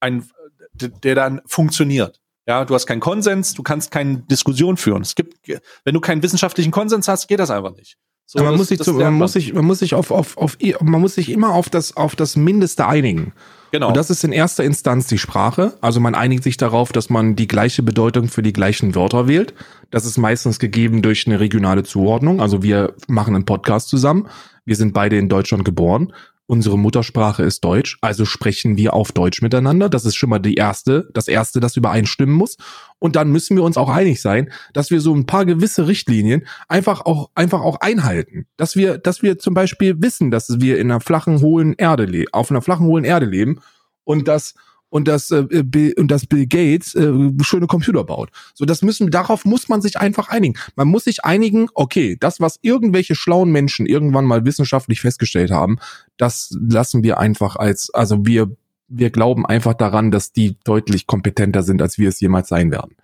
ein der dann funktioniert. Ja, du hast keinen Konsens, du kannst keine Diskussion führen. Es gibt, wenn du keinen wissenschaftlichen Konsens hast, geht das einfach nicht. So, man das- muss sich, zu, man muss sich, man muss sich auf, auf, auf, man muss sich immer auf das, auf das Mindeste einigen. Genau. Und das ist in erster Instanz die Sprache. Also man einigt sich darauf, dass man die gleiche Bedeutung für die gleichen Wörter wählt. Das ist meistens gegeben durch eine regionale Zuordnung. Also wir machen einen Podcast zusammen. Wir sind beide in Deutschland geboren. Unsere Muttersprache ist Deutsch, also sprechen wir auf Deutsch miteinander. Das ist schon mal die erste, das erste, das übereinstimmen muss. Und dann müssen wir uns auch einig sein, dass wir so ein paar gewisse Richtlinien einfach auch, einfach auch einhalten. Dass wir, dass wir zum Beispiel wissen, dass wir in einer flachen, hohlen Erde auf einer flachen, hohlen Erde leben und dass und dass äh, Bill, und dass Bill Gates äh, schöne Computer baut. So, das müssen darauf muss man sich einfach einigen. Man muss sich einigen, okay, das was irgendwelche schlauen Menschen irgendwann mal wissenschaftlich festgestellt haben, das lassen wir einfach als also wir wir glauben einfach daran, dass die deutlich kompetenter sind, als wir es jemals sein werden.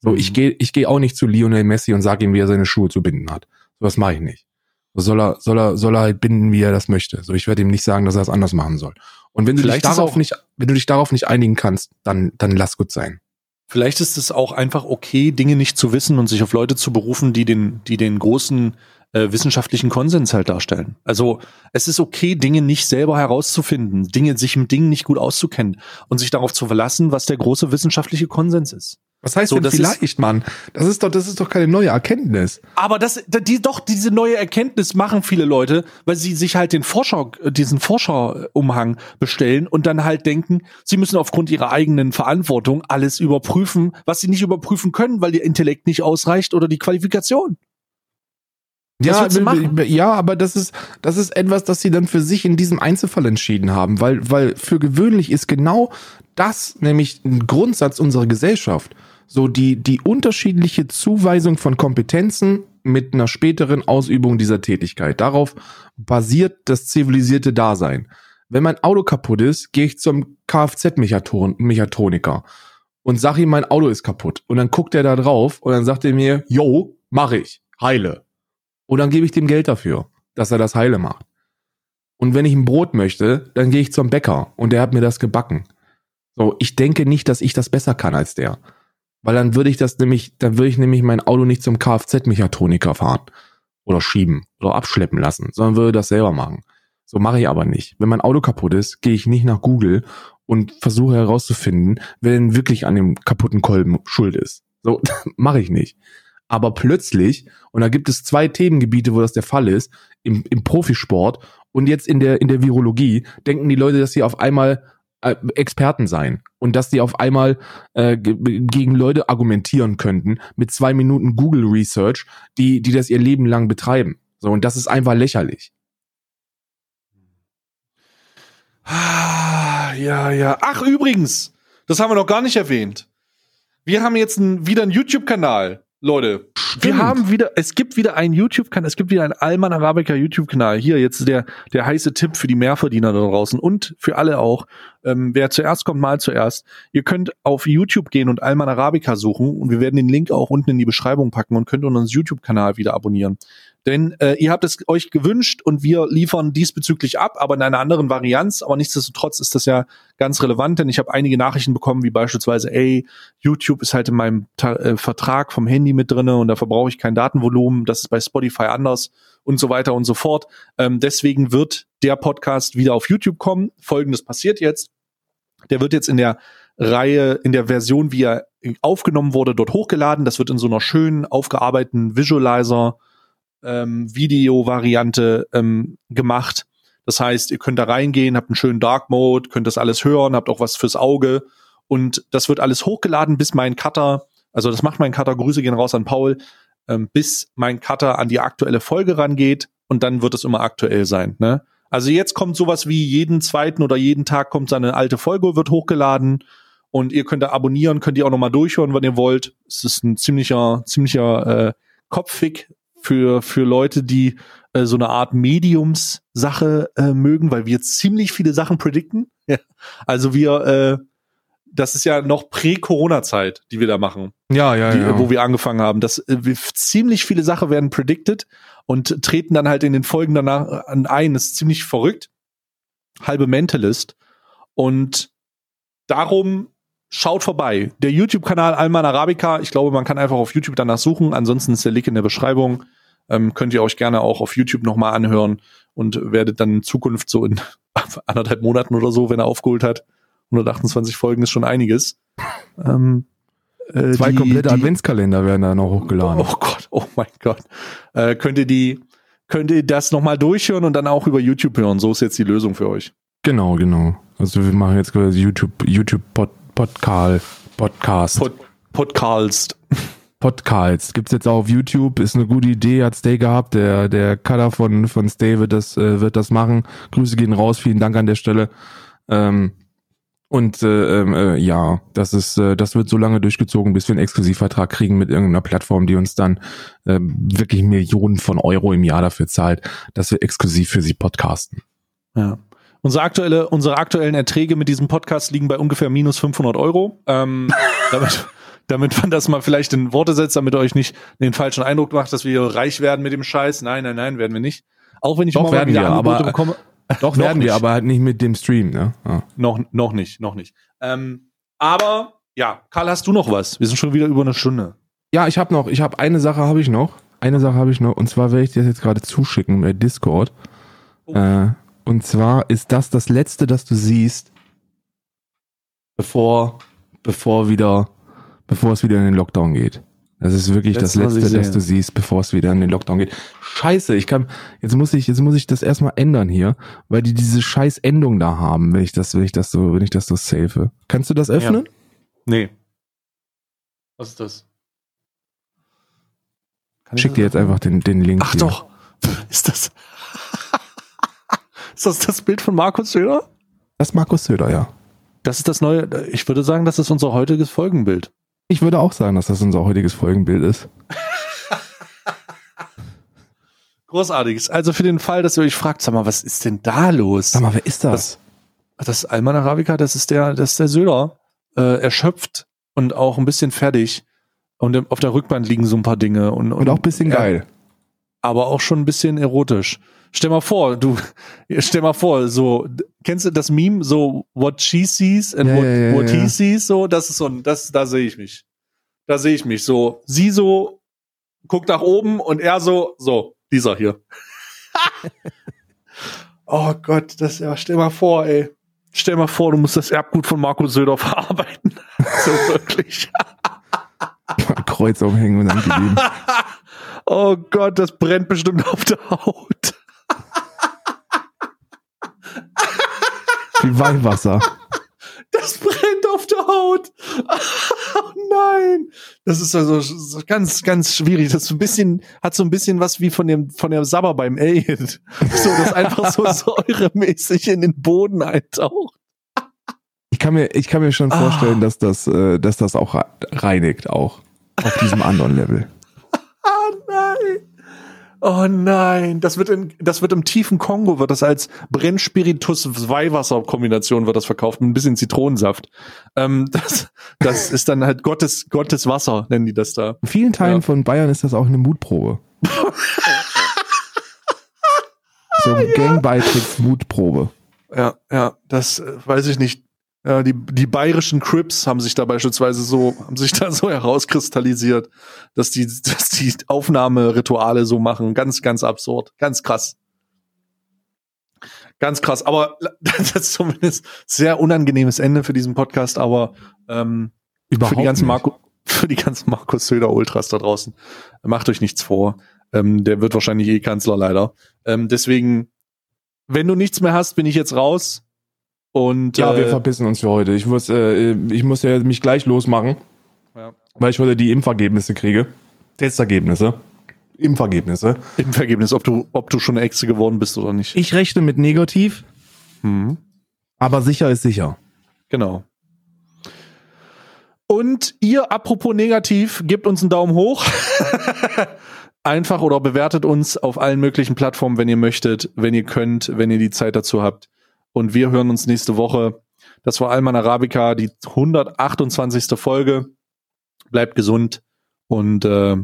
So, mhm. ich gehe ich gehe auch nicht zu Lionel Messi und sage ihm, wie er seine Schuhe zu binden hat. So was mache ich nicht. So soll er soll er soll er halt binden, wie er das möchte. So, ich werde ihm nicht sagen, dass er es anders machen soll. Und wenn du Vielleicht dich darauf nicht, wenn du dich darauf nicht einigen kannst, dann, dann lass gut sein. Vielleicht ist es auch einfach okay, Dinge nicht zu wissen und sich auf Leute zu berufen, die den, die den großen äh, wissenschaftlichen Konsens halt darstellen. Also es ist okay, Dinge nicht selber herauszufinden, Dinge sich mit Dingen nicht gut auszukennen und sich darauf zu verlassen, was der große wissenschaftliche Konsens ist. Was heißt so, denn das vielleicht, ist, Mann? Das ist doch, das ist doch keine neue Erkenntnis. Aber das, die, doch, diese neue Erkenntnis machen viele Leute, weil sie sich halt den Forscher, diesen Forscherumhang bestellen und dann halt denken, sie müssen aufgrund ihrer eigenen Verantwortung alles überprüfen, was sie nicht überprüfen können, weil ihr Intellekt nicht ausreicht oder die Qualifikation. Ja, ja, aber das ist, das ist etwas, das sie dann für sich in diesem Einzelfall entschieden haben, weil, weil für gewöhnlich ist genau das nämlich ein Grundsatz unserer Gesellschaft so die, die unterschiedliche Zuweisung von Kompetenzen mit einer späteren Ausübung dieser Tätigkeit. Darauf basiert das zivilisierte Dasein. Wenn mein Auto kaputt ist, gehe ich zum Kfz-Mechatroniker und sag ihm, mein Auto ist kaputt. Und dann guckt er da drauf und dann sagt er mir, yo, mach ich, heile. Und dann gebe ich dem Geld dafür, dass er das heile macht. Und wenn ich ein Brot möchte, dann gehe ich zum Bäcker und der hat mir das gebacken. So, ich denke nicht, dass ich das besser kann als der. Weil dann würde ich das nämlich, dann würde ich nämlich mein Auto nicht zum Kfz-Mechatroniker fahren oder schieben oder abschleppen lassen, sondern würde das selber machen. So mache ich aber nicht. Wenn mein Auto kaputt ist, gehe ich nicht nach Google und versuche herauszufinden, wer denn wirklich an dem kaputten Kolben schuld ist. So mache ich nicht. Aber plötzlich, und da gibt es zwei Themengebiete, wo das der Fall ist, im, im Profisport und jetzt in der, in der Virologie, denken die Leute, dass sie auf einmal Experten sein und dass die auf einmal äh, gegen Leute argumentieren könnten mit zwei Minuten Google Research, die, die das ihr Leben lang betreiben. So, und das ist einfach lächerlich. Ah, ja, ja. Ach, übrigens, das haben wir noch gar nicht erwähnt. Wir haben jetzt ein, wieder einen YouTube-Kanal. Leute, Stimmt. wir haben wieder, es gibt wieder einen YouTube-Kanal, es gibt wieder einen Alman Arabica YouTube-Kanal. Hier jetzt der, der heiße Tipp für die Mehrverdiener da draußen und für alle auch. Ähm, wer zuerst kommt, mal zuerst. Ihr könnt auf YouTube gehen und Alman Arabica suchen und wir werden den Link auch unten in die Beschreibung packen und könnt unseren YouTube-Kanal wieder abonnieren. Denn äh, ihr habt es euch gewünscht und wir liefern diesbezüglich ab, aber in einer anderen Varianz. Aber nichtsdestotrotz ist das ja ganz relevant, denn ich habe einige Nachrichten bekommen, wie beispielsweise, ey, YouTube ist halt in meinem Ta äh, Vertrag vom Handy mit drinne und da verbrauche ich kein Datenvolumen. Das ist bei Spotify anders und so weiter und so fort. Ähm, deswegen wird der Podcast wieder auf YouTube kommen. Folgendes passiert jetzt. Der wird jetzt in der Reihe, in der Version, wie er aufgenommen wurde, dort hochgeladen. Das wird in so einer schönen, aufgearbeiteten Visualizer ähm, Video-Variante ähm, gemacht. Das heißt, ihr könnt da reingehen, habt einen schönen Dark Mode, könnt das alles hören, habt auch was fürs Auge und das wird alles hochgeladen, bis mein Cutter, also das macht mein Cutter, Grüße gehen raus an Paul, ähm, bis mein Cutter an die aktuelle Folge rangeht und dann wird es immer aktuell sein. Ne? Also jetzt kommt sowas wie jeden zweiten oder jeden Tag kommt seine alte Folge, wird hochgeladen und ihr könnt da abonnieren, könnt ihr auch nochmal durchhören, wenn ihr wollt. Es ist ein ziemlicher, ziemlicher äh, Kopfig für, für Leute, die äh, so eine Art Mediums-Sache äh, mögen, weil wir ziemlich viele Sachen predikten. Ja. Also wir, äh, das ist ja noch Prä-Corona-Zeit, die wir da machen. Ja, ja, die, ja. Wo wir angefangen haben. Das, äh, ziemlich viele Sachen werden predicted und treten dann halt in den Folgen danach ein. Das ist ziemlich verrückt. Halbe Mentalist. Und darum schaut vorbei. Der YouTube-Kanal Alman Arabica, ich glaube, man kann einfach auf YouTube danach suchen. Ansonsten ist der Link in der Beschreibung. Ähm, könnt ihr euch gerne auch auf YouTube nochmal anhören und werdet dann in Zukunft so in anderthalb Monaten oder so, wenn er aufgeholt hat. 128 Folgen ist schon einiges. Ähm, äh, Zwei die, komplette die, Adventskalender werden da noch hochgeladen. Oh Gott, oh mein Gott. Äh, könnt ihr die könnt ihr das nochmal durchhören und dann auch über YouTube hören. So ist jetzt die Lösung für euch. Genau, genau. Also wir machen jetzt quasi YouTube, YouTube Pod, Podcast, Podcast. Pod, Podcast. Podcasts. Gibt's jetzt auch auf YouTube, ist eine gute Idee, hat Stay gehabt. Der, der Cutter von, von Stay wird das, äh, wird das machen. Grüße gehen raus, vielen Dank an der Stelle. Ähm, und äh, ähm, äh, ja, das ist, äh, das wird so lange durchgezogen, bis wir einen Exklusivvertrag kriegen mit irgendeiner Plattform, die uns dann äh, wirklich Millionen von Euro im Jahr dafür zahlt, dass wir exklusiv für sie podcasten. Ja. Unsere, aktuelle, unsere aktuellen Erträge mit diesem Podcast liegen bei ungefähr minus 500 Euro. Ähm, damit, damit man das mal vielleicht in Worte setzt, damit ihr euch nicht den falschen Eindruck macht, dass wir reich werden mit dem Scheiß. Nein, nein, nein, werden wir nicht. Auch wenn ich Doch, mal werden wieder wir, Angebote aber- bekomme. Doch Noch werden wir, nicht. aber halt nicht mit dem Stream, ne? Ja. Noch, noch nicht, noch nicht. Ähm, aber ja, Karl, hast du noch was? Wir sind schon wieder über eine Stunde. Ja, ich habe noch, ich habe eine Sache habe ich noch. Eine Sache habe ich noch und zwar werde ich dir das jetzt gerade zuschicken bei Discord. Oh. Äh, und zwar ist das das letzte, das du siehst, bevor bevor wieder bevor es wieder in den Lockdown geht. Das ist wirklich das ich letzte, das sehe. du siehst, bevor es wieder in den Lockdown geht. Scheiße, ich kann jetzt muss ich jetzt muss ich das erstmal ändern hier, weil die diese scheiß Endung da haben, wenn ich das wenn ich das so wenn ich das so safe. Kannst du das öffnen? Nee. Was ist das? Kann Schick das dir jetzt einfach den den Link Ach hier. doch. Ist das. ist das das Bild von Markus Söder? Das ist Markus Söder, ja. Das ist das neue. Ich würde sagen, das ist unser heutiges Folgenbild. Ich würde auch sagen, dass das unser heutiges Folgenbild ist. Großartiges. Also für den Fall, dass ihr euch fragt, sag mal, was ist denn da los? Sag mal, wer ist das? Das ist Alman Arabica, das ist der, das ist der Söder. Äh, erschöpft und auch ein bisschen fertig. Und auf der Rückband liegen so ein paar Dinge. Und, Und auch ein bisschen geil. aber auch schon ein bisschen erotisch. Stell mal vor, du, stell mal vor, so, kennst du das Meme, so, what she sees and Ja, what, ja, what he sees, so, das ist so ein, das, da sehe ich mich. Da sehe ich mich, so, sie so, guckt nach oben und er so, so, dieser hier. oh Gott, das, ja, stell mal vor, ey. Stell mal vor, du musst das Erbgut von Markus Söder verarbeiten. so wirklich. Kreuz aufhängen und dann gegeben. Oh Gott, das brennt bestimmt auf der Haut. Wie Weihwasser. Das brennt auf der Haut. Oh nein. Das ist also so ganz, ganz schwierig. Das ist so ein bisschen, hat so ein bisschen was wie von dem, von der Sabber beim Alien. So, das einfach so säuremäßig in den Boden eintaucht. Ich kann mir, ich kann mir schon Ah. vorstellen, dass das, äh, dass das auch re- reinigt, auch. Auf diesem anderen Level. Oh nein. Das wird in, das wird im tiefen Kongo, wird das als Brennspiritus-Weihwasser-Kombination wird das verkauft, mit ein bisschen Zitronensaft. Ähm, das, das ist dann halt Gottes, Gottes Wasser, nennen die das da. In vielen Teilen Ja. von Bayern ist das auch eine Mutprobe. so Gangbeitricks-Mutprobe. Ja, ja, das äh, weiß ich nicht. Ja, die, die bayerischen Crips haben sich da beispielsweise so, haben sich da so herauskristallisiert, dass die, dass die Aufnahmerituale so machen. Ganz, ganz absurd. Ganz krass. Ganz krass. Aber das ist zumindest sehr unangenehmes Ende für diesen Podcast, aber ähm, für die ganzen. Marco, für die ganzen Markus Söder Ultras da draußen. Macht euch nichts vor. Ähm, der wird wahrscheinlich eh Kanzler leider. Ähm, deswegen, wenn du nichts mehr hast, bin ich jetzt raus. Und Ja, wir äh, verpissen uns für heute. Ich muss, äh, ich muss ja mich gleich losmachen, ja, weil ich heute die Impfergebnisse kriege. Testergebnisse. Impfergebnisse. im Vergebnis, ob du, ob du schon eine Echse geworden bist oder nicht. Ich rechne mit negativ, Mhm. aber sicher ist sicher. Genau. Und ihr, apropos negativ, gebt uns einen Daumen hoch. Einfach oder bewertet uns auf allen möglichen Plattformen, wenn ihr möchtet, wenn ihr könnt, wenn ihr die Zeit dazu habt. Und wir hören uns nächste Woche. Das war Alman Arabica, die 128. Folge. Bleibt gesund und äh,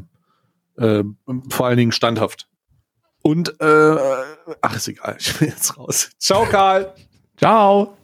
äh, vor allen Dingen standhaft. Und äh, ach, ist egal, ich bin jetzt raus. Ciao, Karl. Ciao!